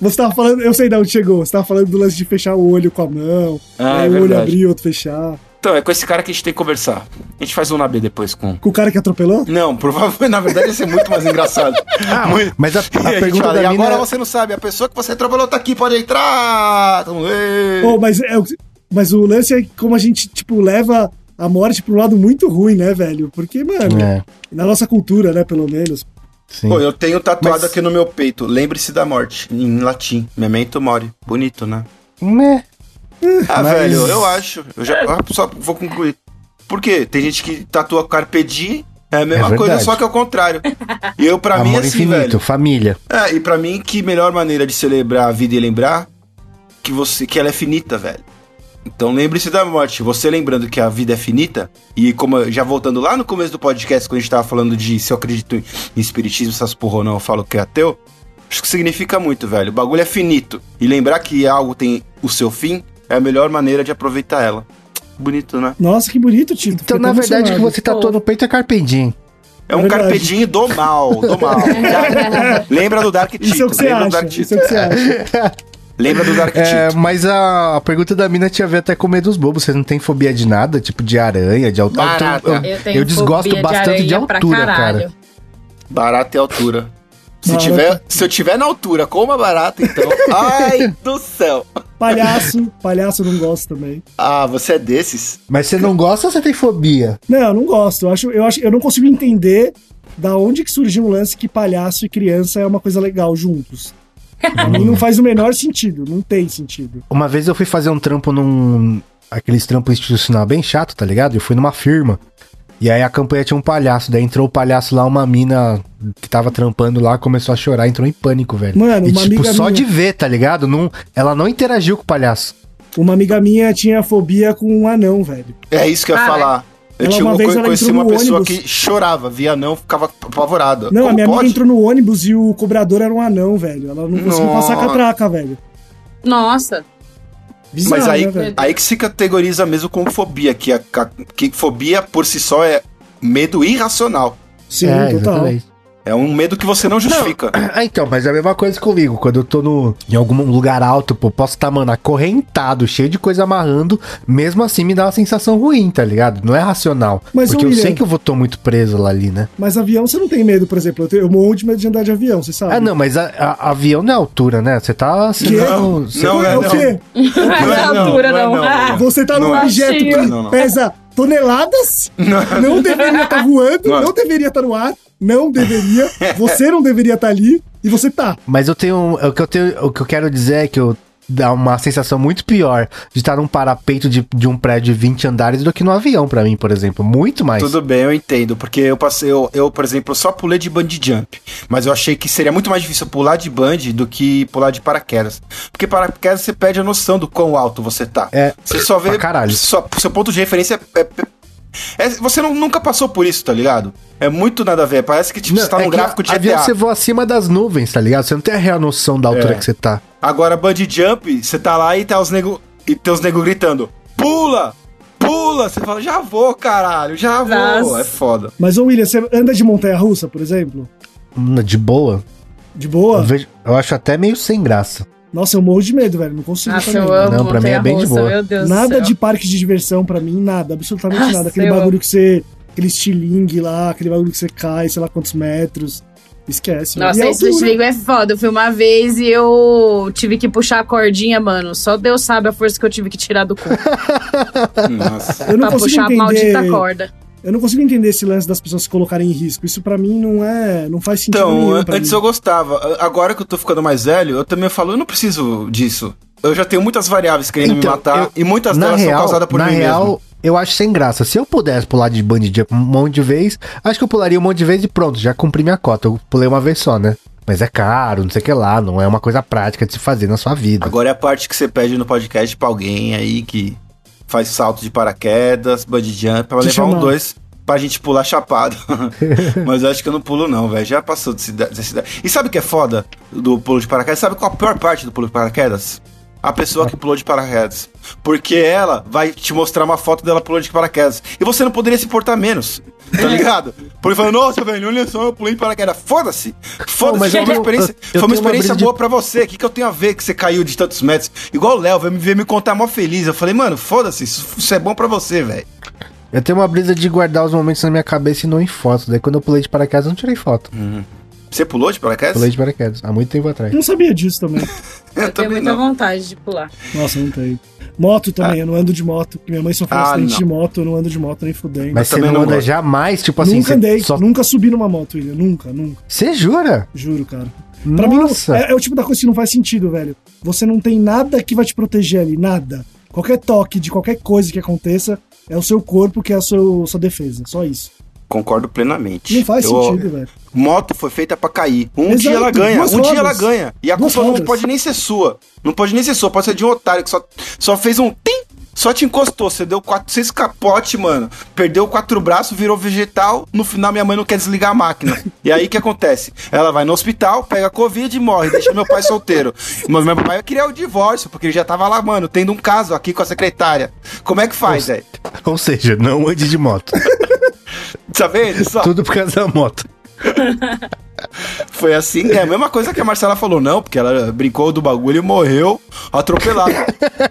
Você tava falando, eu sei de onde chegou. Você tava falando do lance de fechar o olho com a mão. Ah, aí é o olho abrir, outro fechar. Então, é com esse cara que a gente tem que conversar. A gente faz um na B depois com. Com o cara que atropelou? Não, provavelmente, na verdade, ia ser muito mais engraçado. Muito- Mas a, a gente pergunta fala, da e mina... agora você não sabe, a pessoa que você atropelou tá aqui, pode entrar! "Ê!" Pô, mas, é, o- mas o lance é como a gente, tipo, leva a morte um lado muito ruim, né, velho? Porque, mano, É. na nossa cultura, né, pelo menos. Sim. Pô, eu tenho tatuado Mas- aqui no meu peito. Lembre-se da morte, em latim. Memento mori. Bonito, né? Né? Ah, Mas- velho, eu acho. Eu já ah, só vou concluir. Por quê? Tem gente que tatua Carpe Diem, é a mesma É coisa, só que ao contrário. E eu, pra mim, Amor assim, infinito, velho. família. É, e pra mim, que melhor maneira de celebrar a vida e lembrar que você que ela é finita, velho. Então lembre-se da morte. Você lembrando que a vida é finita, e como eu- já voltando lá no começo do podcast, quando a gente tava falando de se eu acredito em espiritismo, essas porra ou não, eu falo que é ateu. Acho que significa muito, velho. O bagulho é finito. E lembrar que algo tem o seu fim é a melhor maneira de aproveitar ela. Bonito, né? Nossa, que bonito, Tito. Então, Fiquei na verdade, o que você tatuou no peito é Carpedinho. É um Verdade. carpedinho do mal, do mal. Lembra do Dark Tito. Isso é o que você lembra do acha. Dark Isso é o que você acha. Lembra do Dark É, Tito. mas a, a pergunta da mina tinha a ver até com medo dos bobos. Você não tem fobia de nada? Tipo de aranha, de altura? Barata. Eu, Eu eu, desgosto fobia bastante de, altura, caralho. cara. Barata e altura. Se, Barata. tiver, se eu tiver na altura com uma barata, então. Ai do céu! Palhaço, palhaço eu não gosto também. Ah, você é desses? Mas você não gosta ou você tem fobia? Não, eu não gosto. Eu acho, eu acho, eu não consigo entender da onde que surgiu um lance que palhaço e criança é uma coisa legal juntos. Pra mim não faz o menor sentido, não tem sentido. Uma vez eu fui fazer um trampo num. Aqueles trampos institucional bem chato, tá ligado? Eu fui numa firma. E aí a campanha tinha um palhaço. Daí entrou o palhaço lá, uma mina que tava trampando lá, começou a chorar, entrou em pânico, velho. Mano, e uma tipo, amiga só minha- de ver, tá ligado? Não, ela não interagiu com o palhaço. Uma amiga minha tinha fobia com um anão, velho. É isso que eu ia Ah, falar. Eu Ela tinha uma uma, vez ela conheci entrou uma no pessoa ônibus. que chorava, via não, ficava apavorada. Não, a Como minha pode? amiga entrou no ônibus e o cobrador era um anão, velho. Ela não conseguiu Nossa. passar a catraca, velho. Nossa. Bizarro, Mas aí, né, aí que se categoriza mesmo como fobia, que, a, que fobia por si só é medo irracional. Sim, é, total. exatamente. É um medo que você não justifica. Ah, então, mas é a mesma coisa comigo. Quando eu tô no, em algum lugar alto, pô, posso estar, mano, acorrentado, cheio de coisa amarrando, mesmo assim me dá uma sensação ruim, tá ligado? Não é racional. Mas, porque eu sei que eu vou tô muito preso lá ali, né? Mas avião você não tem medo, por exemplo. Eu, tenho, eu morro de medo de andar de avião, você sabe. Ah, não, mas a, a- avião não é altura, né? Você tá. Você Que? não, você- Não, é é, o quê? Não é não, altura, não é não. não, não. Você tá num Não é. objeto que. Não, não. pesa toneladas, não deveria estar voando, Não. não deveria estar no ar, não deveria, você não deveria estar ali, e você tá. Mas eu tenho. O que eu tenho. O que eu quero dizer é que eu dá uma sensação muito pior de estar num parapeito de, de um prédio de 20 andares do que no avião, pra mim, por exemplo. Muito mais. Tudo bem, eu entendo, porque eu passei, eu, eu, por exemplo, só pulei de bungee jump, mas eu achei que seria muito mais difícil pular de bungee do que pular de paraquedas. Porque paraquedas você perde a noção do quão alto você tá. É, Você só vê. caralho. Só, seu ponto de referência é. é- é- você não- nunca passou por isso, tá ligado? É muito nada a ver. Parece que tipo, Não, você tá é num gráfico de avião GTA. você voa acima das nuvens, tá ligado? Você não tem a real noção da altura É. que você tá. Agora, bungee jump, você tá lá e tá os nego. E tem os nego gritando: Pula! Pula! Você fala, já vou, caralho, já vou. Nossa. É foda. Mas, ô William, você anda de montanha-russa, por exemplo? Hum, De boa. De boa? Eu, vejo- eu acho até meio sem graça. Nossa, eu morro de medo, velho, não consigo Nossa, também. eu amo Não, pra mim é bem de boa. Meu Deus do Nada céu. de parque de diversão pra mim, nada, absolutamente Nossa, nada. Aquele bagulho amo. que você. Aquele estilingue lá, aquele bagulho que você cai, sei lá quantos metros. Esquece. Nossa, a esse estilingue é foda. Eu fui uma vez e eu tive que puxar a cordinha, mano. Só Deus sabe a força que eu tive que tirar do cu Nossa. Eu não pra consigo puxar a maldita entender. corda. Eu não consigo entender esse lance das pessoas se colocarem em risco. Isso pra mim não é. Não faz sentido Então, nenhum pra antes mim. eu gostava. Agora que eu tô ficando mais velho, eu também falo, eu não preciso disso. Eu já tenho muitas variáveis querendo me Então, matar eu- e muitas delas real, são causadas por na mim real, mesmo. Eu acho sem graça. Se eu pudesse pular de bungee jump um monte de vez, acho que eu pularia um monte de vez e pronto, já cumpri minha cota. Eu pulei uma vez só, né? Mas é caro, não sei o que lá, não é uma coisa prática de se fazer na sua vida. Agora é a parte que você pede no podcast pra alguém aí que faz salto de paraquedas, bungee jump, pra Te levar um chamar. dois pra gente pular chapado. Mas eu acho que eu não pulo não, velho. Já passou desse, desse, E sabe o que é foda do pulo de paraquedas? Sabe qual a pior parte do pulo de paraquedas? A pessoa que pulou de paraquedas. Porque ela vai te mostrar uma foto dela pulando de paraquedas. E você não poderia se portar menos. Tá ligado? Porque fala, nossa, velho, olha só, eu pulei de paraquedas. Foda-se! Foda-se, mas foi uma experiência, eu- eu foi uma tenho uma experiência brisa de- boa pra você. O que, que eu tenho a ver que você caiu de tantos metros? Igual o Léo, veio me, veio me contar mó feliz. Eu falei, mano, foda-se, isso, isso é bom pra você, velho. Eu tenho uma brisa de guardar os momentos na minha cabeça e não em fotos. Daí quando eu pulei de paraquedas, eu não tirei foto. Você pulou de paraquedas? Pulei de paraquedas, há muito tempo atrás. Não sabia disso também. Eu Eu tenho muita não. vontade de pular. Nossa, não tem. Moto também, eu não ando de moto. porque Minha mãe sofreu um Ah, acidente não. de moto, eu não ando de moto nem fudendo. Mas você também não não anda gosto. jamais, tipo assim, nunca você andei, só... nunca subi numa moto, William. Nunca, nunca. Você jura? Juro, cara. Pra mim, Nossa. não, é, é o tipo da coisa que não faz sentido, velho. Você não tem nada que vai te proteger ali, nada. Qualquer toque de qualquer coisa que aconteça, é o seu corpo que é a seu, sua defesa. Só isso. Concordo plenamente. Não faz Eu- sentido, velho. Moto foi feita pra cair. Um Exato, dia ela ganha, um dia ela rodas. ganha. E a Duas culpa não rodas. pode nem ser sua. Não pode nem ser sua, pode ser de um otário que só, só fez um tim, só te encostou. Você deu 400 capote, mano. Perdeu quatro braços, virou vegetal. No final, minha mãe não quer desligar a máquina. E aí o que acontece? Ela vai no hospital, pega Covid e morre, deixa meu pai solteiro. Mas meu pai queria o divórcio, porque ele já tava lá, mano, tendo um caso aqui com a secretária. Como é que faz, velho? Ou seja, não ande de moto. Tá vendo? Só Tudo por causa da moto. Foi assim, é a mesma coisa que a Marcela falou, não, porque ela brincou do bagulho e morreu atropelado.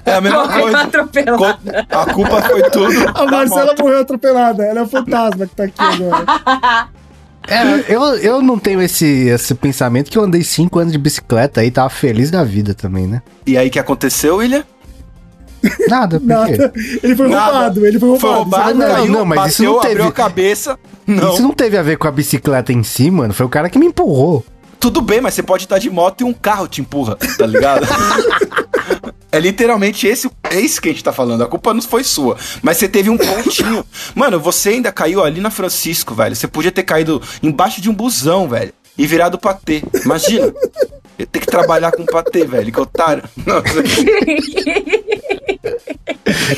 É a mesma Morreu coisa. atropelada. A culpa foi tudo. A Marcela moto. morreu atropelada. Ela é o fantasma que tá aqui agora. É, eu, eu não tenho esse, esse pensamento que eu andei cinco anos de bicicleta aí, tava feliz da vida também, né? E aí o que aconteceu, William? Nada, por quê? Nada. Ele foi Nada. roubado, ele foi roubado. Foi roubado, Não, caiu, não, mas isso bateu, não teve- abriu a cabeça. Não, Isso não teve a ver com a bicicleta em si, mano. Foi o cara que me empurrou. tudo bem, mas você pode estar de moto e um carro te empurra, tá ligado? É literalmente esse, é isso que a gente tá falando. A culpa não foi sua. Mas você teve um pontinho. Mano, você ainda caiu ali na Francisco, velho. Você podia ter caído embaixo de um busão, velho. E virado patê. Imagina. Eu ter que trabalhar com patê, velho. Que otário. Nossa.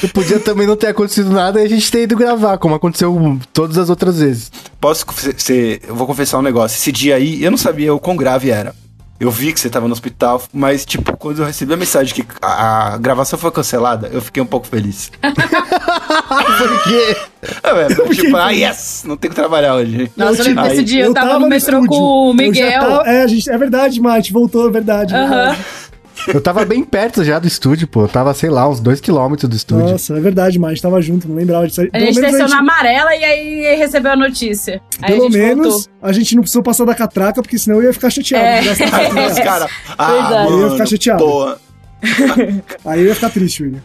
E podia também não ter acontecido nada e a gente ter ido gravar, como aconteceu todas as outras vezes. Posso. Você, eu vou confessar um negócio. Esse dia aí, eu não sabia o quão grave era. Eu vi que você tava no hospital, mas, tipo, quando eu recebi a mensagem que a, a gravação foi cancelada, eu fiquei um pouco feliz. Por quê? É, velho, tipo, ah, yes! Não tenho que trabalhar hoje. Nossa, eu lembro desse dia, eu, tava, no metrô estúdio. com o Eu Miguel. tava- é, a gente, é verdade, Mate, voltou, é verdade. Aham. verdade. Eu tava bem perto já do estúdio, pô. Eu tava, sei lá, uns dois quilômetros do estúdio. Nossa, é verdade, Mate, tava junto, não lembrava disso. aí. A gente desceu na amarela e aí recebeu a notícia. Aí Pelo a gente menos voltou. a gente não precisou passar da catraca, porque senão eu ia ficar chateado. É. os caras. Ah, Eu ia ficar chateado. Pô, Aí eu ia ficar triste, William.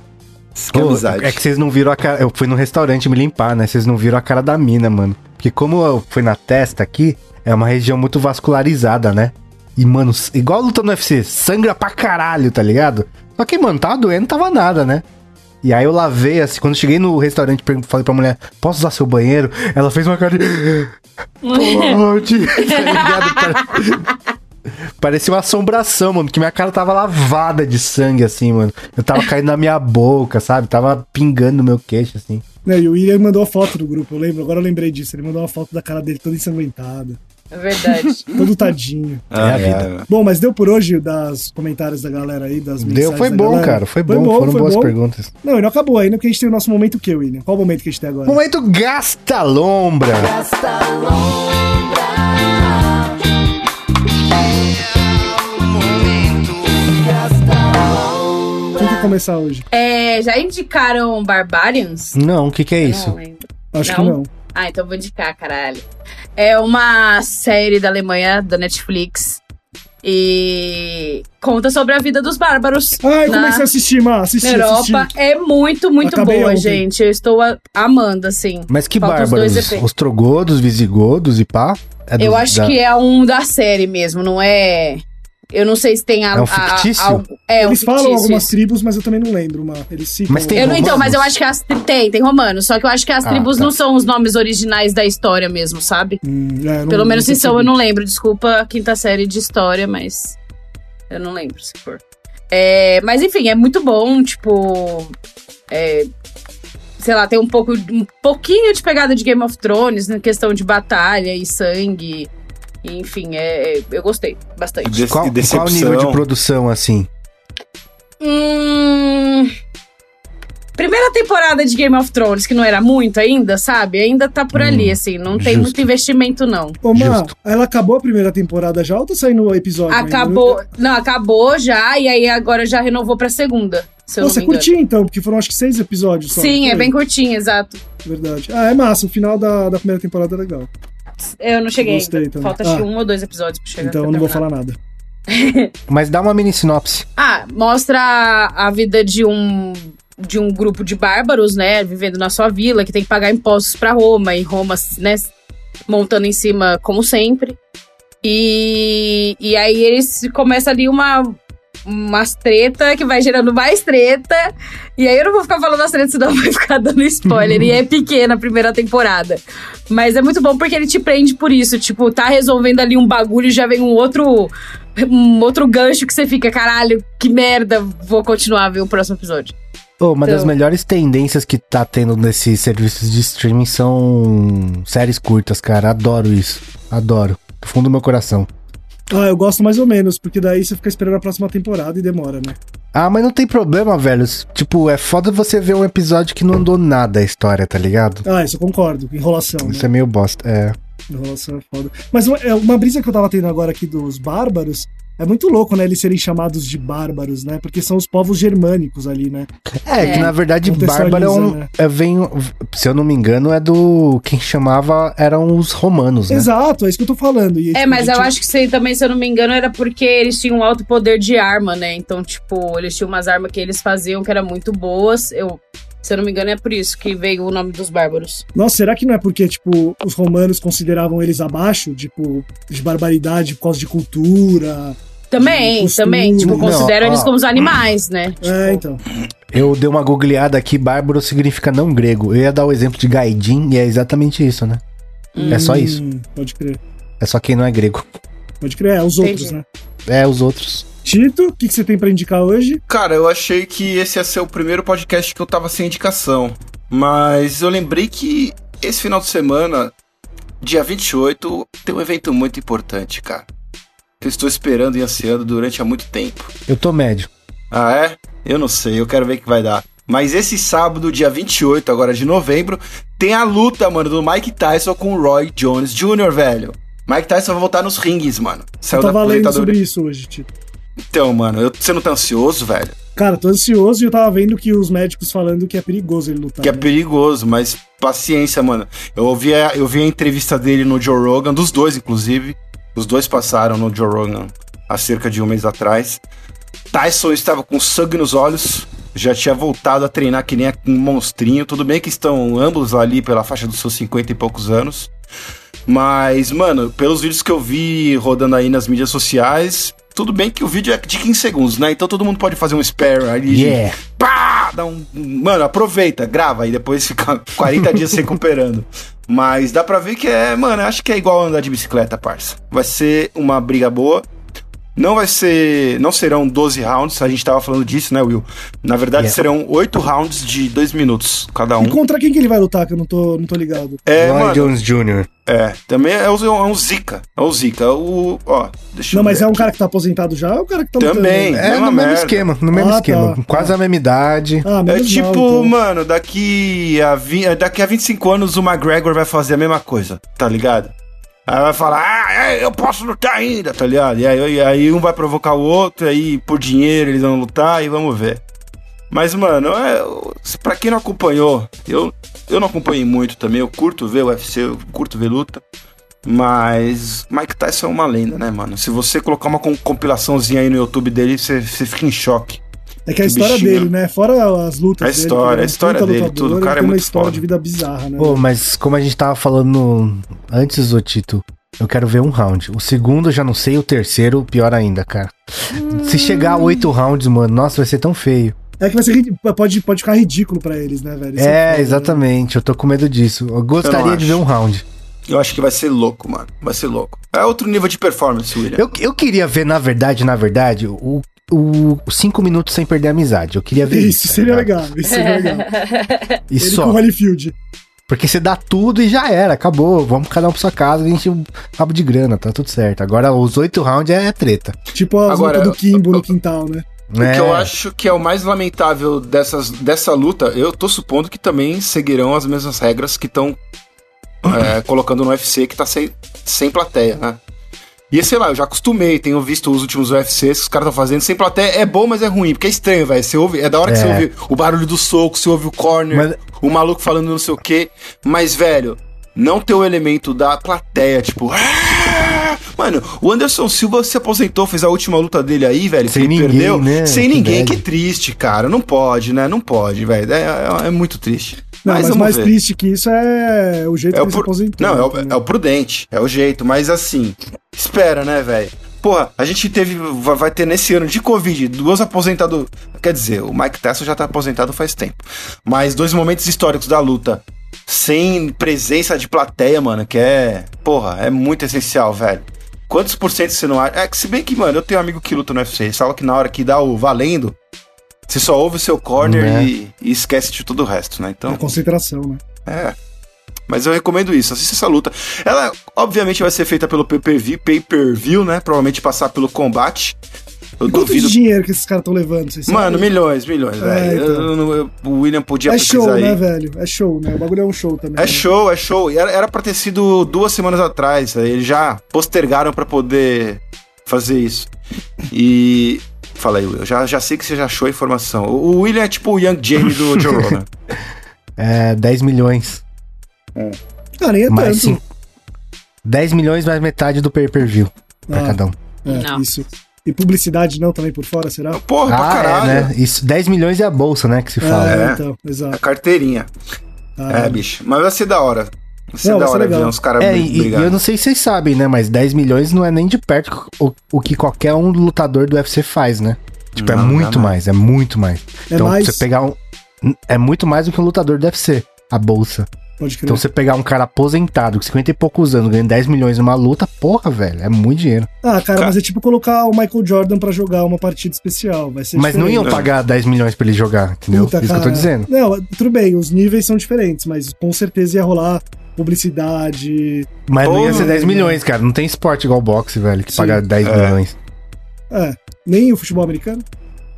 que Pô, é que vocês não viram a cara. Eu fui no restaurante me limpar, né? Vocês não viram a cara da mina, mano. Porque como eu fui na testa aqui, é uma região muito vascularizada, né? E, mano, igual lutando no UFC, sangra pra caralho, tá ligado? Só que, mano, tava doendo, não tava nada, né? E aí eu lavei, assim, quando eu cheguei no restaurante, falei pra mulher, posso usar seu banheiro? Ela fez uma cara de... Pode, tá ligado? Pare- Parecia uma assombração, mano, que minha cara tava lavada de sangue, assim, mano. Eu tava caindo na minha boca, sabe? Tava pingando no meu queixo, assim. Né, e o William mandou a foto do grupo, eu lembro, agora eu lembrei disso. Ele mandou uma foto da cara dele toda ensanguentada, É verdade. todo tadinho. É a vida. Bom, mas deu por hoje das comentários da galera aí, das mensagens Deu, foi da bom, galera? cara. Foi bom, foram foi boas bom. perguntas. Não, e não acabou ainda, porque a gente tem o nosso momento o quê, William? Qual o momento que a gente tem agora? Momento Gasta Lombra. Quem quer começar hoje? É, já indicaram Barbarians? Não, o que que é Eu isso? Não lembro. Acho Não? que não. Ah, então vou indicar, caralho. É uma série da Alemanha, da Netflix. E conta sobre a vida dos bárbaros. Eu na- comecei a assistir, Má, assisti, na Europa assisti. é muito, muito Acabei boa, ontem. gente. Eu estou a- amando, assim. Mas que Faltam os bárbaros? dois EP. Ostrogodos, visigodos e pá? É Eu dos- acho da- que é um da série mesmo, não é. Eu não sei se tem a. É um a- fictício? a- é um Eles falam fictício, algumas isso. tribos, mas eu também não lembro, Má. Eles citam. Mas tem Eu não, então, romanos? mas eu acho que as tem, tem romano. Só que eu acho que as Ah, tribos tá. não são os nomes originais da história mesmo, sabe? Hum, é, não- Pelo menos não se são, eu percebi. não lembro. Desculpa a quinta série de história, mas. Eu não lembro se for. É, mas enfim, é muito bom, tipo. é, sei lá, tem um pouco. Um pouquinho de pegada de Game of Thrones, na questão de batalha e sangue. E, enfim, é, é- eu gostei bastante. Des- Qual, qual nível de produção, assim? Hum. Primeira temporada de Game of Thrones, que não era muito ainda, sabe? Ainda tá por Hum, ali, assim. Não tem justo. muito investimento, não. Ô, Má, Justo. ela acabou a primeira temporada já ou tá saindo o episódio? ainda? Acabou. Não, acabou já, e aí agora já renovou pra segunda. Se me engano. curtiu então, porque foram acho que seis episódios só. Sim, é bem curtinho, exato. Verdade. Ah, é massa. O final da, da primeira temporada é legal. Eu não cheguei Gostei ainda. também. Falta acho que Ah. um ou dois episódios pra chegar. Então eu não vou falar nada. Mas dá uma mini sinopse. Ah, mostra a vida de um de um grupo de bárbaros, né, vivendo na sua vila, que tem que pagar impostos pra Roma, e Roma, né, montando em cima como sempre. E, e aí eles começa ali uma umas treta que vai gerando mais treta. E aí eu não vou ficar falando as tretas, senão vai ficar dando spoiler. e é pequena a primeira temporada. Mas é muito bom porque ele te prende por isso. Tipo, tá resolvendo ali um bagulho e já vem um outro. Um outro gancho que você fica, caralho, que merda, vou continuar a ver o próximo episódio. Pô, uma das Então- melhores tendências que tá tendo nesses serviços de streaming são séries curtas, cara. Adoro isso. Adoro. Do fundo do meu coração. Ah, eu gosto mais ou menos, porque daí você fica esperando a próxima temporada e demora, né? Ah, mas não tem problema, velho. Tipo, é foda você ver um episódio que não andou nada a história, tá ligado? Ah, isso eu concordo. Enrolação. né? Isso é meio bosta. É. Enrolação é foda. Mas uma, é, uma brisa que eu tava tendo agora aqui dos bárbaros. É muito louco, né? Eles serem chamados de bárbaros, né? Porque são os povos germânicos ali, né? É, É. que na verdade Bárbaro é um. né? É, vem, se eu não me engano, é do. Quem chamava eram os romanos, né? Exato, é isso que eu tô falando. E, É, tipo, mas a eu acho que isso aí também, se eu não me engano, era porque eles tinham um alto poder de arma, né? Então, tipo, eles tinham umas armas que eles faziam que eram muito boas. Eu, se eu não me engano, é por isso que veio o nome dos bárbaros. Nossa, será que não é porque, tipo, os romanos consideravam eles abaixo, tipo, de barbaridade por causa de cultura? Também, costume. também. Tipo, Não, consideram ó. eles como os animais, né? É, Tipo, então. Eu dei uma googleada aqui, bárbaro significa não grego. Eu ia dar o exemplo de Gaidin e é exatamente isso, né? É só isso. Hum, Pode crer. É só quem não é grego. Pode crer, é os Entendi. outros, né? É os outros. Tito, o que, que você tem pra indicar hoje? Cara, eu achei que esse ia ser o primeiro podcast que eu tava sem indicação. Mas eu lembrei que esse final de semana, dia 28, tem um evento muito importante, cara. Que eu estou esperando e ansiando durante há muito tempo. Eu tô médio. Ah, é? Eu não sei, eu quero ver o que vai dar. Mas esse sábado, dia 28, agora de novembro, tem a luta, mano, do Mike Tyson com o Roy Jones Jr., velho. Mike Tyson vai voltar nos rings, mano. Eu Saiu da tava lendo sobre isso hoje, Tito. Então, mano, eu, você não tá ansioso, velho? Cara, tô ansioso e eu tava vendo que os médicos falando que é perigoso ele lutar. Que é né? perigoso, mas paciência, mano. Eu ouvi, a, eu vi a entrevista dele no Joe Rogan, dos dois, inclusive. Os dois passaram no Joe Rogan há cerca de um mês atrás. Tyson estava com sangue nos olhos, já tinha voltado a treinar que nem um monstrinho. Tudo bem que estão ambos ali pela faixa dos seus 50 e poucos anos. Mas, mano, pelos vídeos que eu vi rodando aí nas mídias sociais, tudo bem que o vídeo é de 15 segundos, né? Então todo mundo pode fazer um spare ali. de- Yeah. Dá um. Mano, aproveita, grava e depois fica 40 dias se recuperando. Mas dá pra ver que é, mano, acho que é igual andar de bicicleta, parça. Vai ser uma briga boa. Não vai ser. Não serão 12 rounds, a gente tava falando disso, né, Will? Na verdade, Yeah. serão 8 rounds de 2 minutos cada E um. contra quem que ele vai lutar, que eu não tô, não tô ligado. É, Roy. Jones Jr. É, também é, o- é um Zika. É o Zika. O. Ó, deixa Não, eu mas ver é um cara que tá aposentado já ou é um cara que tá Também. lutando? É Mesma no mesmo merda. esquema, no mesmo Ah, esquema. tá, Quase a mesma idade. Ah, É tipo, mal, então. mano, daqui a, vi- é, daqui a 25 anos o McGregor vai fazer a mesma coisa, tá ligado? Aí vai falar, ah, é, eu posso lutar ainda, tá ligado? E aí, aí um vai provocar o outro, aí por dinheiro eles vão lutar e vamos ver. Mas, mano, é, pra quem não acompanhou, eu, eu não acompanhei muito também, eu curto ver UFC, eu curto ver luta. Mas Mike Tyson é uma lenda, né, mano? Se você colocar uma com- compilaçãozinha aí no YouTube dele, você fica em choque. É que a que história bichinho. dele, né? Fora as lutas A dele, história, que ele é um a história dele, lutador, tudo, o ele cara é tem uma muito história foda. de vida bizarra, né? Pô, mas como a gente tava falando antes, ô Tito, eu quero ver um round. O segundo eu já não sei, o terceiro, pior ainda, cara. Se chegar a oito rounds, mano, nossa, vai ser tão feio. É que vai ser pode, pode ficar ridículo pra eles, né, velho? Isso É, foda, né? exatamente, eu tô com medo disso. Eu gostaria de acho. ver um round. Eu acho que vai ser louco, mano. Vai ser louco. É outro nível de performance, William. Eu, eu queria ver, na verdade, na verdade, o, o cinco minutos sem perder a amizade. Eu queria ver isso. Isso tá seria ligado? legal, isso seria legal. E Ele só. com o Holyfield. Porque você dá tudo e já era, acabou. Vamos cada um pra sua casa, a gente um rabo de grana, tá tudo certo. Agora os oito rounds é treta. Tipo Agora, lutas do Kimbo eu- no quintal, né? O que eu acho que é o mais lamentável dessas, dessa luta, eu tô supondo que também seguirão as mesmas regras que estão colocando no UFC, que tá sem, sem plateia, né? E sei lá, eu já acostumei, tenho visto os últimos UFCs que os caras estão fazendo sem plateia. É bom, mas é ruim, porque é estranho, velho. Você ouve, é da hora que É. você ouve o barulho do soco, você ouve o corner, Mas- o maluco falando não sei o quê. Mas, velho, não ter o elemento da plateia, tipo. "Ah!" Mano, o Anderson Silva se aposentou, fez a última luta dele aí, velho. Sem que ninguém, perdeu. né? Sem Que ninguém, bad. que triste, cara. Não pode, né? Não pode, velho. É, é- é muito triste. Não, mas, vamos mais ver. triste que isso é o jeito É que ele se pru- aposentou. Não, é o, entendeu? é o prudente, é o jeito, mas assim, espera, né, velho? Porra, a gente teve, vai ter nesse ano de Covid duas aposentados. Quer dizer, o Mike Tyson já tá aposentado faz tempo. Mas dois momentos históricos da luta sem presença de plateia, mano, que é. Porra, é muito essencial, velho. Quantos por cento você não acha? É que se bem que, mano, eu tenho um amigo que luta no UFC, sabe que na hora que dá o valendo, você só ouve o seu corner Né? e, e esquece de todo o resto, né? Então. É concentração, né? É. Mas eu recomendo isso, assista essa luta. Ela, obviamente, vai ser feita pelo pay-per-view, pay-per-view, né? Provavelmente passar pelo combate. Eu quanto duvido. de dinheiro que esses caras estão levando? Vocês Mano, sabem? milhões, milhões, É, velho. então. Eu eu- O William podia É show, aí. né, velho? É show, né? O bagulho é um show também. É né? show, é show. E Era, era pra ter sido duas semanas atrás. Eles já postergaram pra poder fazer isso. E. Fala aí, Will. Eu já, já sei que você já achou a informação. O o William é tipo o Young Jamie do Joe Rogan. É 10 milhões. Ah, nem é Mais tanto. sim. 10 milhões mais metade do pay-per-view pra Ah, cada um. é, Não. isso. E publicidade não também por fora, será? Porra, pra Ah, caralho. é, né? Isso, 10 milhões é a bolsa, né, que se fala. É, É. então, A exato. carteirinha. Ah, É, bicho. Mas vai ser da hora. Ser Não, da vai ser hora legal. ver uns caras É, e, e eu não sei se vocês sabem, né? Mas 10 milhões não é nem de perto o, o que qualquer um lutador do UFC faz, né? Tipo, é Não, muito não. mais, é muito mais. É então, mais. você pegar um. É muito mais do que um lutador do UFC, a bolsa. Então, você pegar um cara aposentado, com 50 e poucos anos, ganhando 10 milhões numa luta, porra, velho, é muito dinheiro. Ah, cara, Cara. mas é tipo colocar o Michael Jordan pra jogar uma partida especial. Vai ser Mas não iam diferente. pagar 10 milhões pra ele jogar, entendeu? Puta, Isso que eu tô cara. dizendo. Não, tudo bem, os níveis são diferentes, mas com certeza ia rolar publicidade. Mas não ia ser 10 né? milhões, cara. Não tem esporte igual boxe, velho, que Sim. paga 10 É. milhões. É, nem o futebol americano.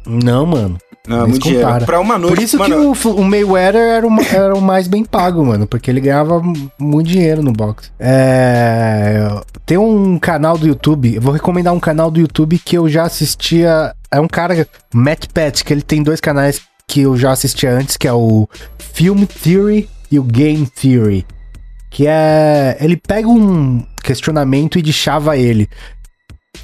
Não, mano. Não, muito se dinheiro. compara. Pra uma noite, Por isso mano, que o, o Mayweather era o, era o mais bem pago, mano. Porque ele ganhava muito dinheiro no boxe. É, tem um canal do YouTube. Eu vou recomendar um canal do YouTube que eu já assistia. É um cara, Matt Pat, que ele tem dois canais que eu já assistia antes, que é o Film Theory e o Game Theory. Que é. Ele pega um questionamento e deschava ele.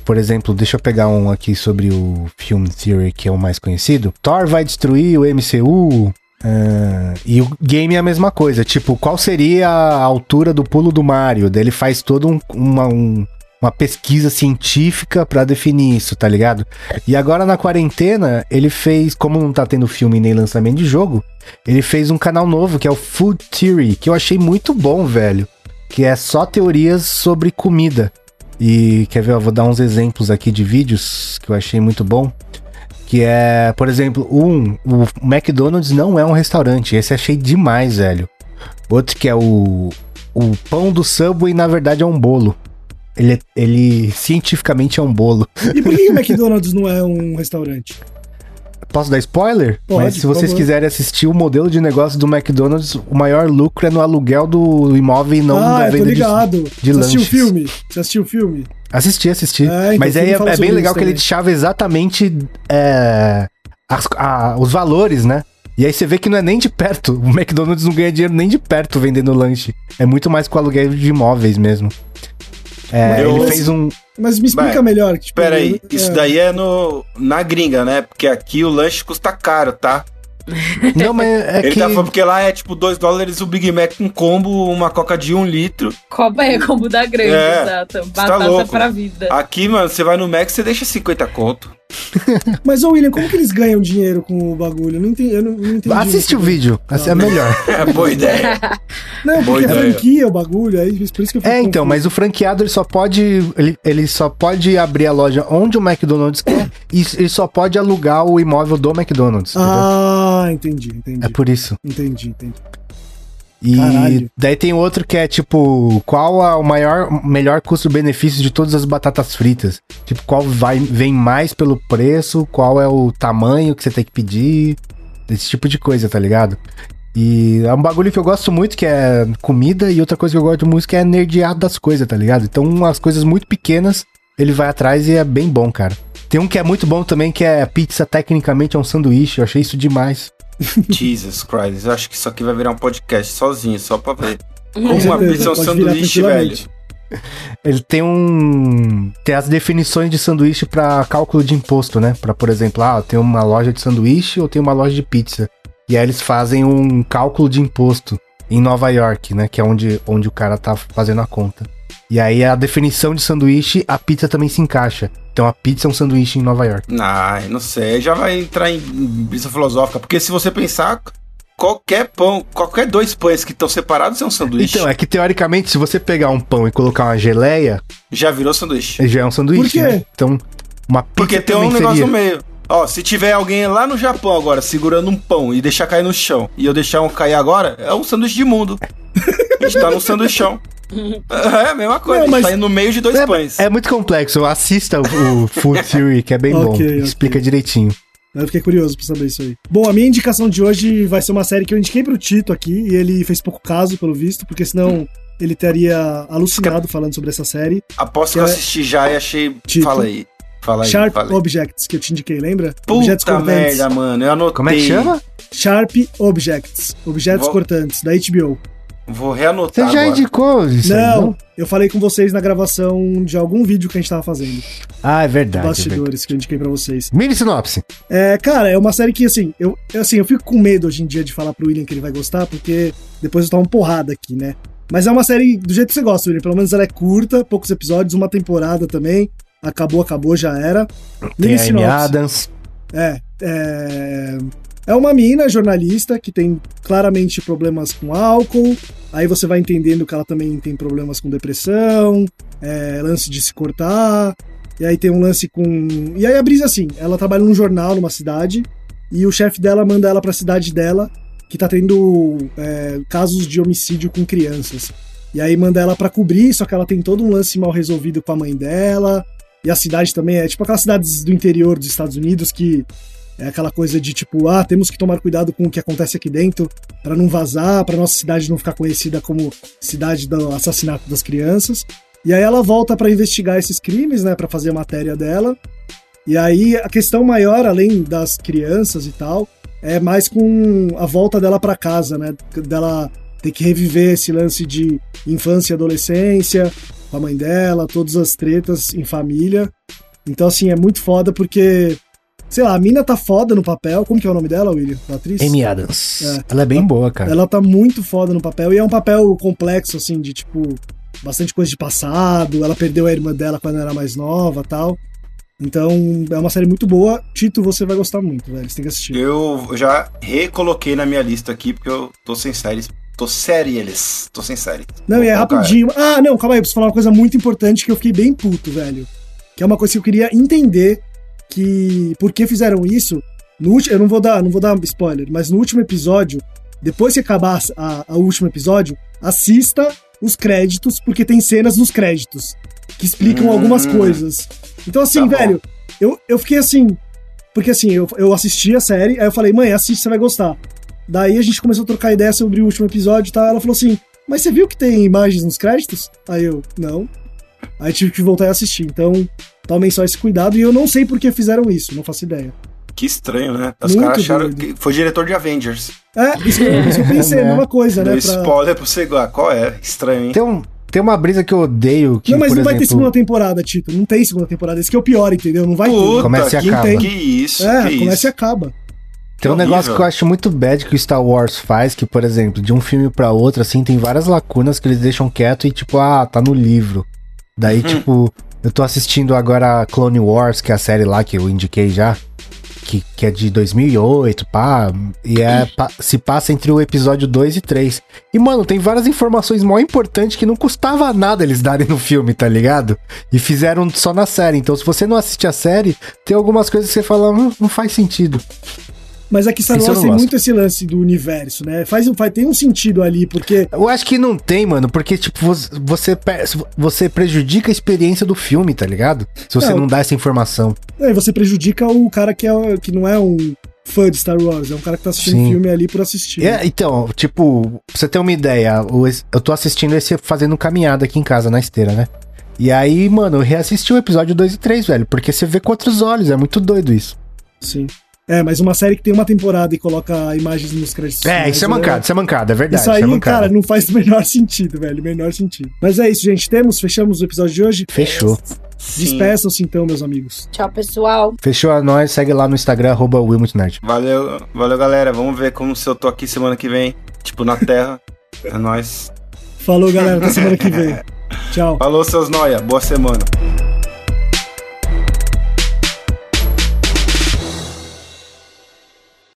Por exemplo, deixa eu pegar um aqui sobre o Film Theory, que é o mais conhecido. Thor vai destruir o MCU. ah, e o game é a mesma coisa. Tipo, qual seria a altura do pulo do Mario? Ele faz toda um- uma, um- uma pesquisa científica pra definir isso, tá ligado? E agora na quarentena, ele fez, como não tá tendo filme nem lançamento de jogo, ele fez um canal novo que é o Food Theory, que eu achei muito bom, velho. Que é só teorias sobre comida. E quer ver, eu vou dar uns exemplos aqui de vídeos que eu achei muito bom. Que é, por exemplo, um, o McDonald's não é um restaurante. Esse achei demais, velho. Outro que é o, o pão do Subway, na verdade, é um bolo. Ele, é- ele cientificamente é um bolo. E por que o McDonald's não é um restaurante? Posso dar spoiler? Pode, Mas se vocês favor. quiserem assistir o modelo de negócio do McDonald's, o maior lucro é no aluguel do imóvel e não ah, na venda de, ligado. de Você assistiu o lanches. filme? Você assistiu o filme? Assisti, assisti. É, então, Mas aí é, é bem legal que ele também. deixava exatamente é, as- a- os valores, né? E aí você vê que não é nem de perto. O McDonald's não ganha dinheiro nem de perto vendendo lanche. É muito mais com o aluguel de imóveis mesmo. É, Eu- ele fez um. Mas me explica Vai. melhor. Tipo, Pera aí, é, isso daí é no, na gringa, né? Porque aqui o lanche custa caro, tá? Não, mas é Ele que. tá falando porque lá é tipo 2 dólares o Big Mac com combo, uma coca de 1 um litro. Copa é como da grande, É, exato. tá Batata louco. pra vida. Aqui, mano, você vai no Mac, você deixa 50 conto. Mas, ô William, como que eles ganham dinheiro com o bagulho? Eu não entendi. Eu não, não entendi Assiste o muito bem. vídeo, assim é melhor. É boa ideia. Não, Boa porque é ideia. franquia o bagulho, aí por isso que eu fico É, então, confuso. mas o franqueado ele só pode. Ele, ele só pode abrir a loja onde o McDonald's quer e ele só pode alugar o imóvel do McDonald's. entendeu? Ah, entendi, entendi. É por isso. Entendi, entendi. E Caralho. daí tem outro que é tipo, qual é o maior, melhor custo-benefício de todas as batatas fritas? Tipo, qual vai, vem mais pelo preço, qual é o tamanho que você tem que pedir, esse tipo de coisa, tá ligado? E é um bagulho que eu gosto muito, que é comida, e outra coisa que eu gosto muito que é nerdear das coisas, tá ligado? Então, umas coisas muito pequenas, ele vai atrás e é bem bom, cara. Tem um que é muito bom também, que é pizza, tecnicamente é um sanduíche, eu achei isso demais. Jesus Christ, eu acho que isso aqui vai virar um podcast sozinho, só pra ver. Como uma pizza é um sanduíche, velho. Ele tem um. Tem as definições de sanduíche pra cálculo de imposto, né? Pra, por exemplo, ah, tem uma loja de sanduíche ou tem uma loja de pizza. E aí eles fazem um cálculo de imposto em Nova York, né? Que é onde, onde o cara tá fazendo a conta. E aí a definição de sanduíche, a pizza também se encaixa. Então a pizza é um sanduíche em Nova York. Ai, não sei, já vai entrar em brisa filosófica, porque se você pensar, qualquer pão, qualquer dois pães que estão separados é um sanduíche. Então, é que teoricamente, se você pegar um pão e colocar uma geleia, Já virou sanduíche. já é um sanduíche. Por quê? né? Então, uma pizza Porque tem um negócio seria. no meio. Ó, se tiver alguém lá no Japão agora segurando um pão e deixar cair no chão e eu deixar um cair agora, é um sanduíche de mundo. A gente tá num sanduichão. É a mesma coisa, Não, a gente mas- tá indo no meio de dois pães. É muito complexo. Assista o, o Food Theory, que é bem bom. Ok, ok. Explica direitinho. Eu fiquei curioso pra saber isso aí. Bom, a minha indicação de hoje vai ser uma série que eu indiquei pro Tito aqui, e ele fez pouco caso, pelo visto, porque senão ele teria alucinado falando sobre essa série. Aposto que eu É- assisti já e achei. Tipo, Fala aí. Fala aí. Sharp fala aí. Objects, que eu te indiquei, lembra? Objetos Puta merda, mano. Eu anotei. Como é que chama? Sharp Objects. Objetos Vou- cortantes, da HBO. Vou Você reanotar já agora. indicou isso aí, não, eu falei com vocês na gravação de algum vídeo que a gente tava fazendo. Ah, é verdade. é verdade. bastidores que eu indiquei pra vocês. Mini sinopse. É, cara, é uma série que, assim, eu, assim, eu fico com medo hoje em dia de falar pro William que ele vai gostar, porque depois eu tomo porrada aqui, né? Mas é uma série do jeito que você gosta, William. Pelo menos ela é curta, poucos episódios, uma temporada também. Acabou, acabou, já era. Tem Mini a Amy. Adams. É, é. É uma mina jornalista que tem claramente problemas com álcool. Aí você vai entendendo que ela também tem problemas com depressão, é, lance de se cortar. E aí tem um lance com. E aí a brisa é assim: ela trabalha num jornal numa cidade e o chefe dela manda ela pra cidade dela, que tá tendo é, casos de homicídio com crianças. E aí manda ela pra cobrir, só que ela tem todo um lance mal resolvido com a mãe dela. E a cidade também é tipo aquelas cidades do interior dos Estados Unidos que é aquela coisa de tipo, ah, temos que tomar cuidado com o que acontece aqui dentro para não vazar, para nossa cidade não ficar conhecida como cidade do assassinato das crianças. E aí ela volta para investigar esses crimes, né, para fazer a matéria dela. E aí a questão maior, além das crianças e tal, é mais com a volta dela para casa, né, dela ter que reviver esse lance de infância e adolescência com a mãe dela, todas as tretas em família. Então assim, é muito foda porque Sei lá, a mina tá foda no papel. Como que é o nome dela, William? Da atriz? Amy Adams. É. Ela é bem boa, cara. Ela tá muito foda no papel. E é um papel complexo, assim, de tipo. Bastante coisa de passado. Ela perdeu a irmã dela quando era mais nova tal. Então, é uma série muito boa. Tito, você vai gostar muito, velho. Você tem que assistir. Eu já recoloquei na minha lista aqui, porque eu tô sem séries. Tô séries. Tô sem série. Não, Vou e é rapidinho. Ah, não, calma aí. Eu preciso falar uma coisa muito importante que eu fiquei bem puto, velho. Que é uma coisa que eu queria entender que por que fizeram isso. No último, eu não vou dar, não vou dar spoiler, mas no último episódio, depois que acabar o último episódio, assista os créditos, porque tem cenas nos créditos que explicam Hum. algumas coisas. Então, assim, Tá velho, eu, eu fiquei assim. Porque assim, eu, eu assisti a série, aí eu falei, mãe, assiste, você vai gostar. Daí a gente começou a trocar ideia sobre o último episódio e tal. Ela falou assim: Mas você viu que tem imagens nos créditos? Aí eu, não. Aí tive que voltar a assistir. Então, tomem só esse cuidado. E eu não sei por que fizeram isso, não faço ideia. Que estranho, né? Os caras acharam doido. que foi diretor de Avengers. É, isso que, eu- isso que eu pensei, a Né? mesma coisa, né? Pra- spoiler pra você igual. Qual é? Estranho, hein? Tem, um, tem uma brisa que eu odeio. Que, Não, mas por não vai ter exemplo, segunda temporada, Tito. Não tem segunda temporada. Esse que é o pior, entendeu? Não vai Puta, Começa e que, acaba. que isso, ter. É, que começa isso. e acaba. Tem um negócio que eu acho muito bad que o Star Wars faz, que, por exemplo, de um filme pra outro, assim, tem várias lacunas que eles deixam quieto e, tipo, ah, tá no livro. Daí, Uhum. tipo, eu tô assistindo agora Clone Wars, que é a série lá que eu indiquei já, que, que é de 2008, pá, e é, pa- se passa entre o episódio 2 e 3. E, mano, tem várias informações mó importantes que não custava nada eles darem no filme, tá ligado? E fizeram só na série. Então, se você não assiste a série, tem algumas coisas que você fala, "Hum, não faz sentido. Mas aqui Star Wars tem gosto. muito esse lance do universo, né? Faz, um- faz, tem um sentido ali, porque Eu acho que não tem, mano, porque, tipo, você- você, prejudica a experiência do filme, tá ligado? Se você Não. não, dá essa informação. aí você prejudica o cara que, é, que não é um fã de Star Wars, é um cara que tá assistindo Sim. filme ali por assistir. É, então, tipo, pra você ter uma ideia, eu tô assistindo esse fazendo caminhada aqui em casa, na esteira, né? E aí, mano, eu reassisti o episódio 2 e 3, velho, porque você vê com outros olhos, é muito doido isso. Sim. É, mas uma série que tem uma temporada e coloca imagens nos créditos. É, finais, isso é mancado, isso é mancado, é verdade. Isso aí, é mancado. cara, não faz o menor sentido, velho. Menor sentido. Mas é isso, gente. Temos, fechamos o episódio de hoje. Fechou. Despeçam-se então, meus amigos. Tchau, pessoal. Fechou a nós, segue lá no Instagram, arroba. Valeu, valeu, galera. Vamos ver como se eu tô aqui semana que vem. Tipo, na Terra. É nóis. Falou, galera. Até semana que vem. Tchau. Falou, seus noia. Boa semana.